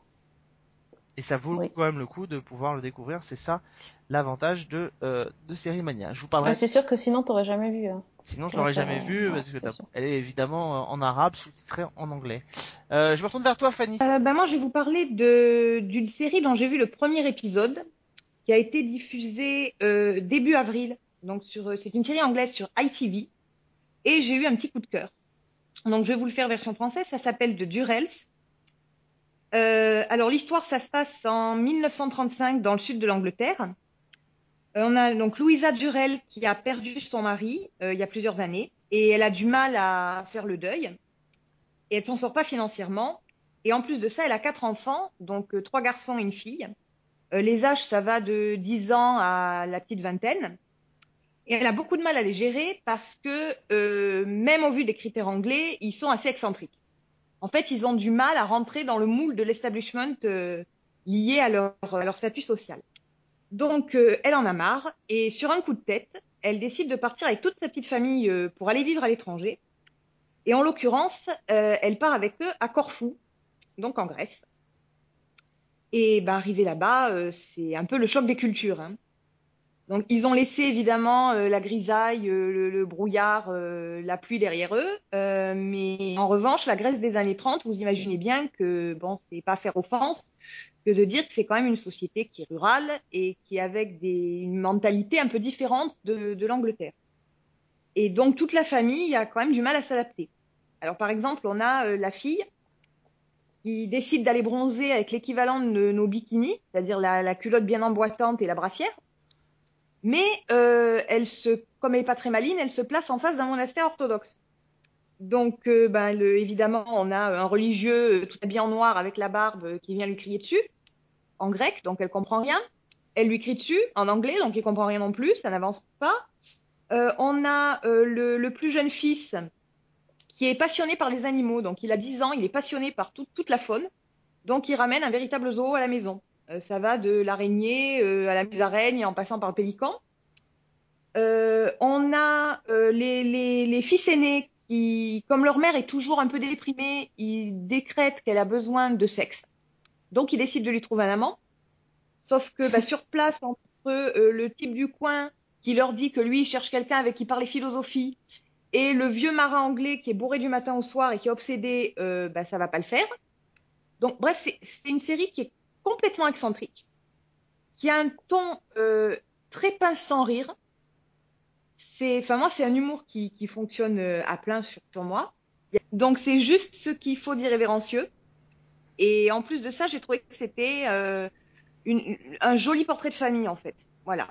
Et ça vaut Oui. quand même le coup de pouvoir le découvrir. C'est ça l'avantage de euh, de Série Mania. Je vous parlerai. Ah, c'est sûr que sinon t'aurais jamais vu. hein. Sinon, je l'aurais jamais vu ouais, parce que elle est évidemment euh, en arabe, sous-titrée en anglais. Euh, je me retourne vers toi, Fanny. Euh, bah, moi, je vais vous parler de d'une série dont j'ai vu le premier épisode, qui a été diffusée euh, début avril. Donc, sur, c'est une série anglaise sur ITV, et j'ai eu un petit coup de cœur. Donc, je vais vous le faire version française. Ça s'appelle The Durrells. Euh, alors, l'histoire, ça se passe en 1935 dans le sud de l'Angleterre. Euh, on a donc Louisa Durrell qui a perdu son mari euh, il y a plusieurs années, et elle a du mal à faire le deuil, et elle s'en sort pas financièrement. Et en plus de ça, elle a quatre enfants, donc trois garçons et une fille. Les âges, ça va de 10 ans à la petite vingtaine. Et elle a beaucoup de mal à les gérer parce que, même au vu des critères anglais, ils sont assez excentriques. En fait, ils ont du mal à rentrer dans le moule de l'establishment euh, lié à leur, statut social. Donc, euh, elle en a marre et sur un coup de tête, elle décide de partir avec toute sa petite famille euh, pour aller vivre à l'étranger. Et en l'occurrence, elle part avec eux à Corfou, donc en Grèce. Et ben, arrivé là-bas, c'est un peu le choc des cultures. hein. Donc, ils ont laissé évidemment euh, la grisaille, euh, le, le brouillard, euh, la pluie derrière eux. Euh, mais en revanche, la Grèce des années 30, vous imaginez bien que, bon, c'est pas faire offense que de dire que c'est quand même une société qui est rurale et qui est avec des, une mentalité un peu différente de, de l'Angleterre. Et donc, toute la famille a quand même du mal à s'adapter. Alors, par exemple, on a euh, la fille qui décide d'aller bronzer avec l'équivalent de nos bikinis, c'est-à-dire la, la culotte bien emboîtante et la brassière. Mais euh, elle se, comme elle n'est pas très maline, elle se place en face d'un monastère orthodoxe. Donc, euh, ben, évidemment, on a un religieux euh, tout habillé en noir avec la barbe qui vient lui crier dessus, en grec, donc elle comprend rien. Elle lui crie dessus en anglais, donc il comprend rien non plus, ça n'avance pas. On a le, plus jeune fils qui est passionné par les animaux, donc il a 10 ans, il est passionné par tout- toute la faune, donc il ramène un véritable zoo à la maison. Euh, ça va de l'araignée euh, à la musaraigne en passant par le pélican. Euh, on a les, fils aînés qui, comme leur mère est toujours un peu déprimée, ils décrètent qu'elle a besoin de sexe. Donc ils décident de lui trouver un amant. Sauf que bah, sur place, entre le type du coin qui leur dit que lui cherche quelqu'un avec qui parler philosophie et le vieux marin anglais qui est bourré du matin au soir et qui est obsédé, euh, bah, ça va pas le faire. Donc bref, c'est une série qui est complètement excentrique, qui a un ton euh, très pince sans rire. C'est, enfin moi, c'est un humour qui, qui fonctionne euh, à plein sur, moi. Donc c'est juste ce qu'il faut d'irrévérencieux. Et en plus de ça, j'ai trouvé que c'était euh, un joli portrait de famille en fait. Voilà.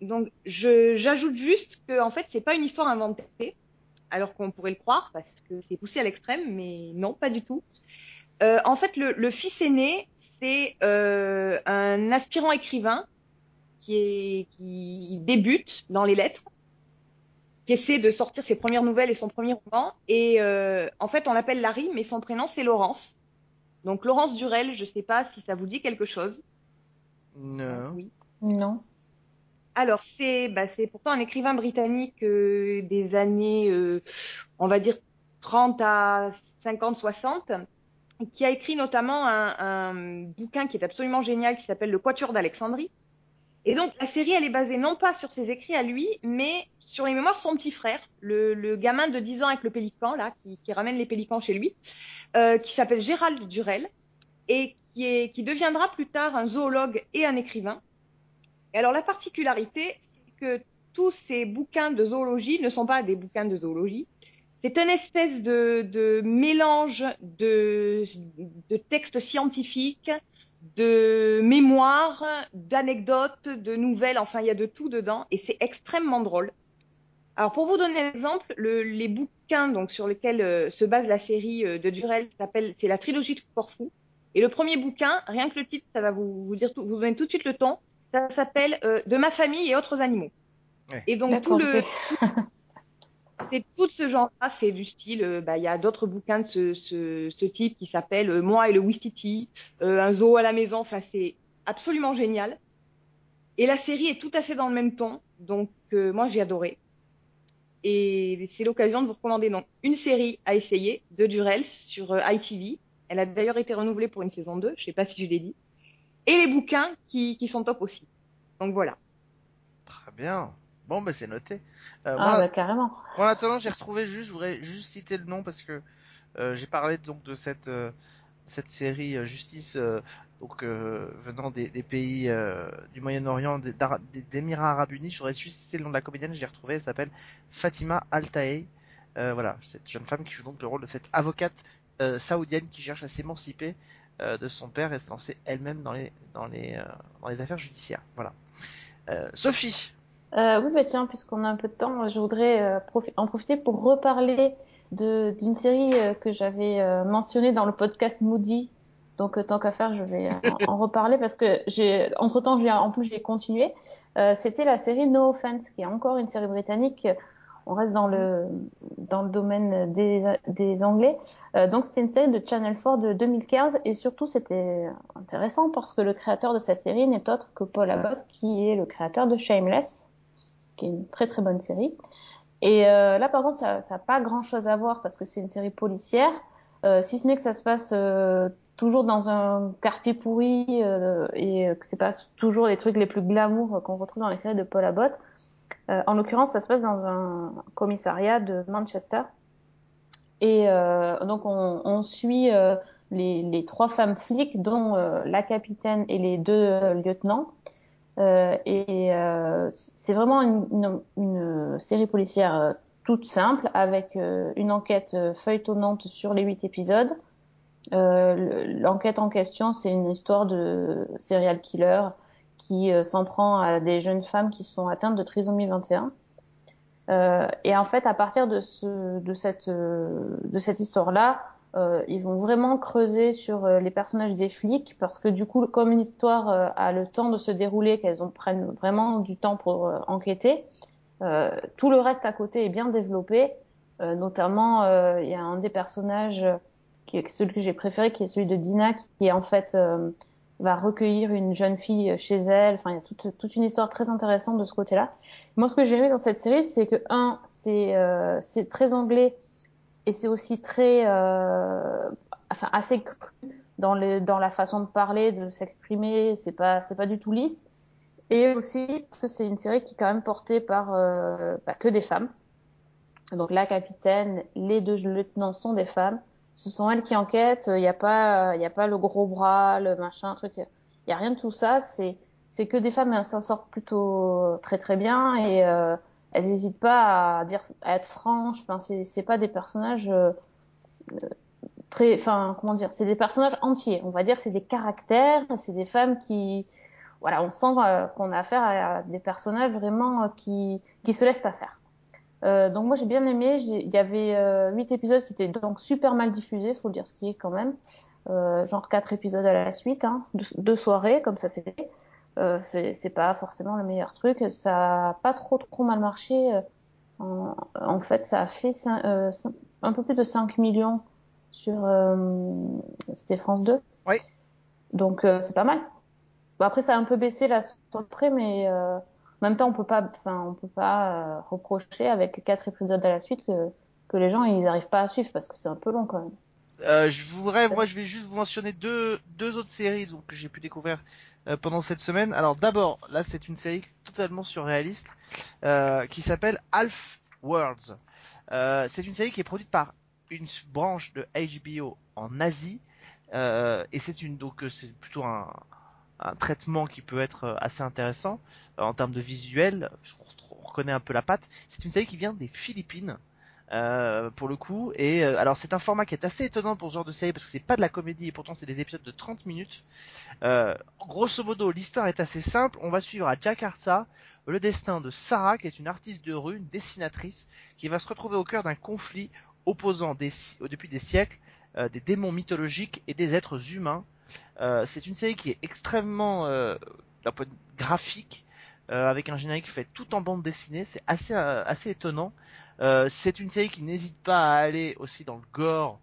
Donc j'ajoute juste que en fait c'est pas une histoire inventée, alors qu'on pourrait le croire parce que c'est poussé à l'extrême, mais non pas du tout. Euh, en fait le, le fils aîné c'est euh, un aspirant écrivain qui est qui débute dans les lettres, qui essaie de sortir ses premières nouvelles et son premier roman. Et euh, en fait on l'appelle Larry, mais son prénom c'est Laurence. Donc Laurence Durel, je sais pas si ça vous dit quelque chose. Non. Oui. Non. Alors, c'est bah, c'est pourtant un écrivain britannique euh, des années, euh, on va dire, 30 à 50, 60, qui a écrit notamment un, bouquin qui est absolument génial, qui s'appelle Le Quatuor d'Alexandrie. Et donc la série, elle est basée non pas sur ses écrits à lui, mais sur les mémoires de son petit frère, le, gamin de 10 ans avec le pélican, là, qui, ramène les pélicans chez lui, euh, qui s'appelle Gérald Durel, et qui, qui deviendra plus tard un zoologue et un écrivain. Et alors la particularité, c'est que tous ces bouquins de zoologie ne sont pas des bouquins de zoologie. C'est une espèce de, de mélange de, de textes scientifiques, de mémoires, d'anecdotes, de nouvelles, enfin il y a de tout dedans et c'est extrêmement drôle. Alors pour vous donner un exemple, le, les bouquins donc sur lesquels euh, se base la série euh, de Durel s'appelle c'est la trilogie de Corfou et le premier bouquin, rien que le titre, ça va vous, vous dire tout, vous donner tout de suite le ton, ça s'appelle euh, De ma famille et autres animaux. Ouais. Et donc tout le. [laughs] [laughs] c'est tout ce genre-là, c'est du style. euh, bah, il y a d'autres bouquins de ce, type qui s'appellent euh, Moi et le Wistiti, euh, un zoo à la maison. Enfin, c'est absolument génial. Et la série est tout à fait dans le même ton, donc moi j'ai adoré. Et c'est l'occasion de vous recommander donc une série à essayer de Durels sur ITV. Elle a d'ailleurs été renouvelée pour une saison 2, je sais pas si je l'ai dit. Et les bouquins qui, qui sont top aussi. Donc voilà. Très bien. Bon, bah, c'est noté. Euh, moi, Ah, bah, carrément. En attendant, j'ai retrouvé juste, je voudrais juste citer le nom parce que euh, j'ai parlé donc de cette euh, cette série euh, Justice donc venant des, des pays du Moyen-Orient, des, d'Émirats Arabes Unis. Je voudrais juste citer le nom de la comédienne, j'ai retrouvé, elle s'appelle Fatima. Euh, voilà, cette jeune femme qui joue donc le rôle de cette avocate saoudienne qui cherche à s'émanciper de son père et se lancer elle-même dans les dans les dans les affaires judiciaires. Voilà. Euh, Sophie. Euh, oui, bah tiens, puisqu'on a un peu de temps, je voudrais euh, en profiter pour reparler d'une série euh, que j'avais euh, mentionnée dans le podcast Moody. Donc, euh, tant qu'à faire, je vais euh, en, en reparler parce que j'ai, entre-temps, j'ai, en plus, j'ai continué. C'était la série No Offense, qui est encore une série britannique. On reste dans le dans le domaine des des Anglais. Donc, c'était une série de Channel 4 de 2015 et surtout, c'était intéressant parce que le créateur de cette série n'est autre que Paul Abbott, qui est le créateur de Shameless qui est une très très bonne série. Et euh, là, par contre, ça n'a pas grand-chose à voir parce que c'est une série policière, euh, si ce n'est que ça se passe euh, toujours dans un quartier pourri et que c'est pas toujours les trucs les plus glamour qu'on retrouve dans les séries de Paul Abbott. En l'occurrence, ça se passe dans un commissariat de Manchester. Et donc, on, suit les, trois femmes flics, dont la capitaine et les deux lieutenants. Euh, et euh, c'est vraiment une, une, une série policière euh, toute simple avec une enquête feuilletonnante sur les huit épisodes. Le- L'enquête en question, c'est une histoire de serial killer qui s'en prend à des jeunes femmes qui sont atteintes de trisomie 21. Euh, et en fait, à partir de, ce, de cette, de cette histoire-là, euh, ils vont vraiment creuser sur euh, les personnages des flics parce que du coup, comme une histoire euh, a le temps de se dérouler, qu'elles ont prennent vraiment du temps pour euh, enquêter, euh, tout le reste à côté est bien développé. Euh, notamment, il y a un des personnages qui est celui que j'ai préféré, qui est celui de Dina, qui en fait va recueillir une jeune fille chez elle. Enfin, il y a toute, toute une histoire très intéressante de ce côté-là. Moi, ce que j'ai aimé dans cette série, c'est que un, c'est c'est très anglais et c'est aussi très, euh, enfin, assez cru dans la façon de parler, de s'exprimer. C'est pas c'est pas du tout lisse. Et aussi parce que c'est une série qui est quand même portée par euh, bah, que des femmes. Donc la capitaine, les deux lieutenants sont des femmes. Ce sont elles qui enquêtent. Il n'y a pas, il y a pas le gros bras, le machin, truc. Il y a rien de tout ça. C'est, c'est que des femmes, elles s'en sortent plutôt très très bien et euh, elles n'hésitent pas à dire, à être franches. Enfin, c'est, pas des personnages euh, très, enfin, comment dire, c'est des personnages entiers. On va dire, c'est des caractères. C'est des femmes qui, voilà, on sent euh, qu'on a affaire à des personnages vraiment euh, qui qui se laissent pas faire. Euh, donc moi j'ai bien aimé. Il y avait euh, huit épisodes qui étaient donc super mal diffusés, faut le dire ce qui est quand même. Euh, genre quatre épisodes à la suite, hein, deux, soirées comme ça c'est fait. Euh, c'est pas forcément le meilleur truc. Ça a pas trop trop mal marché. Euh, En, en fait, ça a fait euh, un peu plus de 5 millions sur euh, c'était France 2. Oui. Donc c'est pas mal. Bon, après ça a un peu baissé le prix, mais en même temps on peut pas, enfin on peut pas reprocher avec quatre épisodes à la suite que, les gens ils arrivent pas à suivre parce que c'est un peu long quand même. Euh, je voudrais, moi, je vais juste vous mentionner deux, deux autres séries donc, que j'ai pu découvrir pendant cette semaine. Alors d'abord, là, c'est une série totalement surréaliste euh, qui s'appelle Half Worlds. Euh, c'est une série qui est produite par une branche de HBO en Asie euh, et c'est une donc euh, c'est plutôt un, un traitement qui peut être euh, assez intéressant euh, en termes de visuel. On reconnaît un peu la patte. C'est une série qui vient des Philippines. Euh, pour le coup et euh, alors c'est un format qui est assez étonnant pour ce genre de série parce que c'est pas de la comédie et pourtant c'est des épisodes de 30 minutes euh, grosso modo l'histoire est assez simple on va suivre à Jakarta le destin de Sarah qui est une artiste de rue une dessinatrice qui va se retrouver au cœur d'un conflit opposant des, si- depuis des siècles euh, des démons mythologiques et des êtres humains euh, c'est une série qui est extrêmement euh, d'un point de graphique, euh, avec un générique fait tout en bande dessinée. C'est assez euh, assez étonnant. Euh, c'est une série qui n'hésite pas à aller aussi dans le gore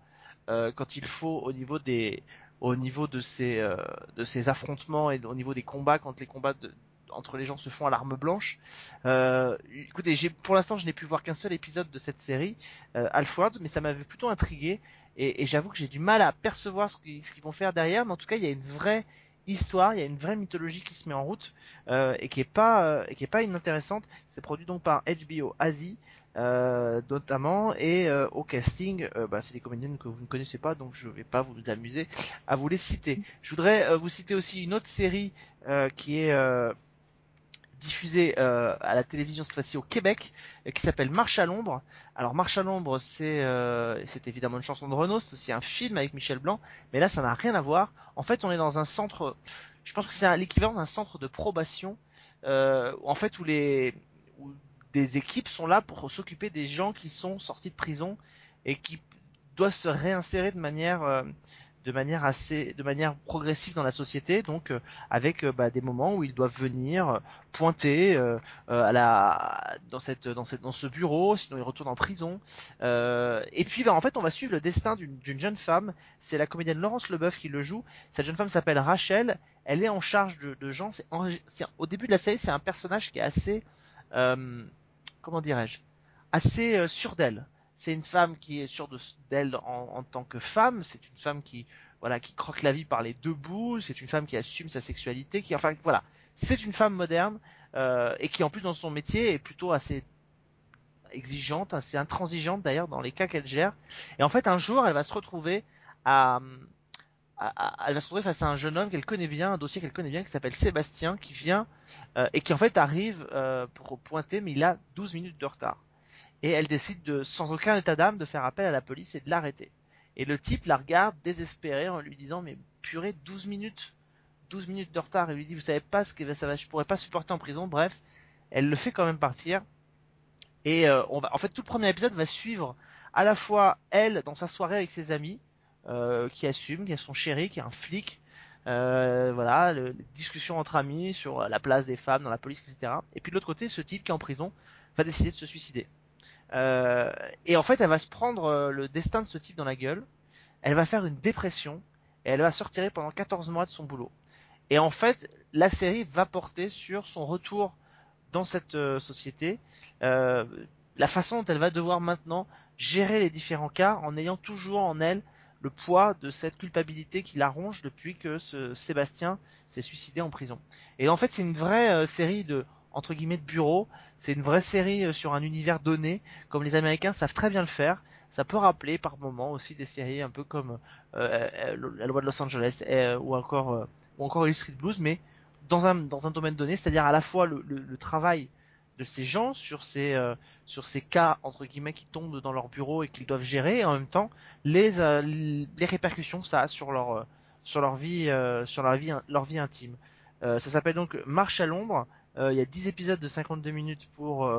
euh, quand il faut au niveau des au niveau de ces euh, de ces affrontements et au niveau des combats quand les combats de- entre les gens se font à l'arme blanche. Euh, écoutez, j'ai pour l'instant je n'ai pu voir qu'un seul épisode de cette série, euh, Alfred, mais ça m'avait plutôt intrigué et, et j'avoue que j'ai du mal à percevoir ce qu'ils vont faire derrière, mais en tout cas il y a une vraie histoire, il y a une vraie mythologie qui se met en route euh, et qui est pas euh, et qui est pas inintéressante. C'est produit donc par HBO Asie euh, notamment et euh, au casting, euh, bah, c'est des comédiennes que vous ne connaissez pas, donc je vais pas vous amuser à vous les citer. Je voudrais euh, vous citer aussi une autre série qui est diffusée à la télévision cette fois-ci au Québec, qui s'appelle Marche à l'ombre. Alors Marche à l'ombre, c'est c'est évidemment une chanson de Renault, c'est aussi un film avec Michel Blanc, mais là ça n'a rien à voir. En fait, on est dans un centre, je pense que c'est l'équivalent d'un centre de probation, en fait où les des équipes sont là pour s'occuper des gens qui sont sortis de prison et qui doivent se réinsérer de manière euh, de manière assez de manière progressive dans la société donc euh, avec euh, bah, des moments où ils doivent venir pointer à la dans cette dans cette dans ce bureau sinon ils retournent en prison. Et puis bah, en fait on va suivre le destin d'une jeune femme. C'est la comédienne Laurence Leboeuf qui le joue. Cette jeune femme s'appelle Rachel. Elle est en charge de, gens. C'est au début de la série c'est un personnage qui est assez comment dirais-je assez euh, sûre d'elle. C'est une femme qui est sûre de- d'elle en, en tant que femme. C'est une femme qui voilà qui croque la vie par les deux bouts. C'est une femme qui assume sa sexualité qui enfin voilà. C'est une femme moderne euh, et qui en plus dans son métier est plutôt assez exigeante, assez intransigeante d'ailleurs dans les cas qu'elle gère. Et en fait un jour elle va se retrouver à, à- elle va se retrouver face à un jeune homme qu'elle connaît bien, un dossier qu'elle connaît bien qui s'appelle Sébastien qui vient euh, et qui en fait arrive euh, pour pointer mais il a 12 minutes de retard. Et elle décide de sans aucun état d'âme de faire appel à la police et de l'arrêter. Et le type la regarde désespéré en lui disant mais purée 12 minutes 12 minutes de retard et lui dit vous savez pas ce que ça va je pourrais pas supporter en prison bref elle le fait quand même partir et euh, on va en fait tout le premier épisode va suivre à la fois elle dans sa soirée avec ses amis euh, qui assume qui a son chéri qui est un flic. Euh, voilà le, les discussions entre amis sur la place des femmes dans la police etc et puis de l'autre côté ce type qui est en prison va décider de se suicider. Euh, et en fait elle va se prendre euh, le destin de ce type dans la gueule. Elle va faire une dépression et elle va se retirer pendant 14 mois de son boulot. Et en fait, la série va porter sur son retour dans cette euh, société, la façon dont elle va devoir maintenant gérer les différents cas en ayant toujours en elle le poids de cette culpabilité qui la ronge depuis que ce Sébastien s'est suicidé en prison. Et en fait, c'est une vraie euh, série de entre guillemets de bureau, c'est une vraie série euh, sur un univers donné, comme les Américains savent très bien le faire. Ça peut rappeler par moments aussi des séries un peu comme euh, La Loi de Los Angeles ou encore ou encore Street Blues, mais dans un dans un domaine donné, c'est-à-dire à la fois le travail de ces gens sur ces euh, sur ces cas entre guillemets qui tombent dans leur bureau et qu'ils doivent gérer, et en même temps les euh, les répercussions que ça a sur leur euh, sur leur vie euh, sur leur vie leur vie intime. Euh, ça s'appelle donc Marche à l'ombre. Euh, il y a 10 épisodes de 52 minutes pour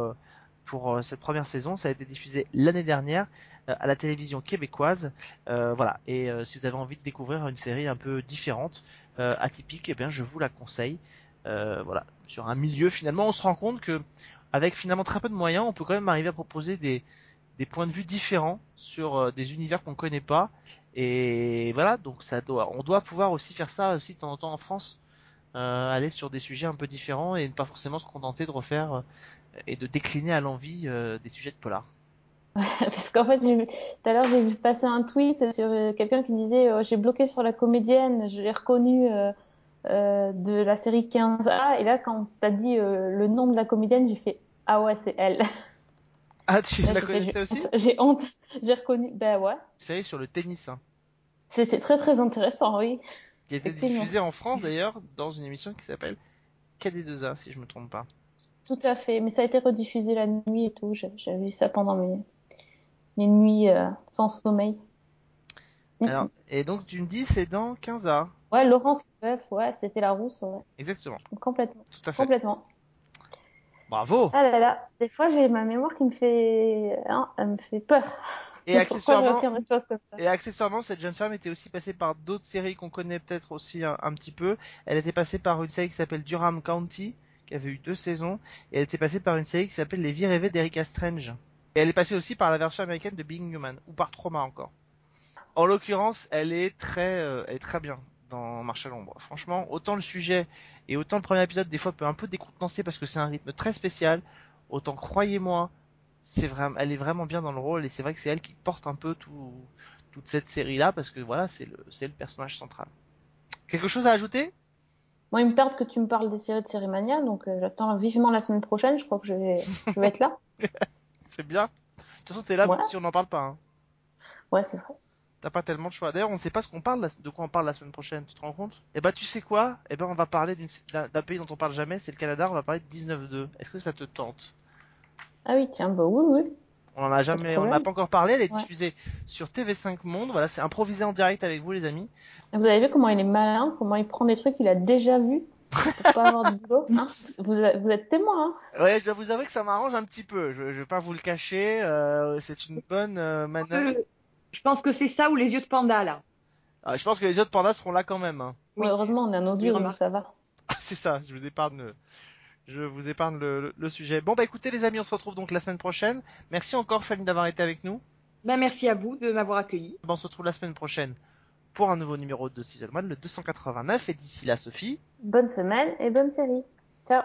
pour cette première saison. Ça a été diffusé l'année dernière à la télévision québécoise. Voilà. Et si vous avez envie de découvrir une série un peu différente, atypique, eh bien je vous la conseille. Euh, voilà, sur un milieu finalement, on se rend compte que avec finalement très peu de moyens, on peut quand même arriver à proposer des des points de vue différents sur euh, des univers qu'on connaît pas. Et voilà, donc ça doit, on doit pouvoir aussi faire ça aussi de temps en temps en France, euh, aller sur des sujets un peu différents et ne pas forcément se contenter de refaire et de décliner à l'envie des sujets de polar. [laughs] Parce qu'en fait, tout à l'heure, j'ai vu passer un tweet sur quelqu'un qui disait J'ai bloqué sur la comédienne, je l'ai reconnue euh, de la série 15A. Et là, quand t'as dit euh, le nom de la comédienne, j'ai fait Ah ouais, c'est elle. Ah, tu Là, la fait, connaissais aussi? J'ai honte. J'ai reconnu. Ben ouais. C'est sur le tennis, hein, C'était très très intéressant, oui. qui a été diffusé en France d'ailleurs dans une émission qui s'appelle KD2A, si je me trompe pas. Tout à fait. Mais ça a été rediffusé la nuit et tout. J'ai j'ai vu ça pendant mes, mes nuits euh, sans sommeil. Alors, et donc tu me dis c'est dans 15A. Ouais, Laurence Boeuf, ouais, c'était la rousse, ouais. Exactement, Complètement. tout à fait. Complètement. Bravo. Ah là là, des fois j'ai ma mémoire qui me fait, hein, elle me fait peur. Et [laughs] accessoirement, comme ça Et accessoirement, cette jeune femme était aussi passée par d'autres séries qu'on connaît peut-être aussi un, un petit peu. Elle était passée par une série qui s'appelle Durham County, qui avait eu deux saisons. Et elle était passée par une série qui s'appelle Les Vies rêvées d'Erika Strange. Et elle est passée aussi par la version américaine de Being Human, ou par Trauma encore. En l'occurrence, elle est très, euh, elle est très bien dans Marche à l'ombre. Franchement, autant le sujet et autant le premier épisode des fois peut un peu décontenancer parce que c'est un rythme très spécial, autant croyez-moi, c'est vraiment, elle est vraiment bien dans le rôle et c'est vrai que c'est elle qui porte un peu tout, toute cette série là parce que voilà, c'est le, c'est le personnage central. Quelque chose à ajouter? Moi, il me tarde que tu me parles des séries de Série Mania, donc euh, j'attends vivement la semaine prochaine. Je crois que je vais, je vais être là. [laughs] C'est bien. De toute façon, t'es là Ouais. même si on n'en parle pas. Hein. Ouais, c'est vrai. T'as pas tellement de choix. D'ailleurs, on sait pas ce qu'on parle, de quoi on parle la semaine prochaine. Tu te rends compte? Eh ben, tu sais quoi? Eh ben, on va parler d'un pays dont on parle jamais, c'est le Canada. On va parler de 19-2. Est-ce que ça te tente? Ah oui, tiens, bah oui, oui. On en a jamais, on n'a pas encore parlé. Elle est Ouais. diffusée sur TV5 Monde. Voilà, c'est improvisé en direct avec vous, les amis. Vous avez vu comment il est malin, comment il prend des trucs qu'il a déjà vus pour pas avoir de boulot. Hein? Vous, vous êtes témoin. Hein? Ouais, je dois vous avouer que ça m'arrange un petit peu. Je, je vais pas vous le cacher. euh, c'est une bonne euh, manœuvre. Je pense que c'est ça ou les yeux de panda là. Ah, je pense que les autres pandas seront là quand même. hein. Oui. Ouais, heureusement, on est un audio, Oui, ça va. [laughs] c'est ça. Je vous épargne. le- Je vous épargne le, le- le sujet. Bon bah écoutez les amis, on se retrouve donc la semaine prochaine. Merci encore Fanny d'avoir été avec nous. Ben, merci à vous de m'avoir accueilli. Ben, on se retrouve la semaine prochaine pour un nouveau numéro de Season 1, le 289. Et d'ici là, Sophie. Bonne semaine et bonne série. Ciao.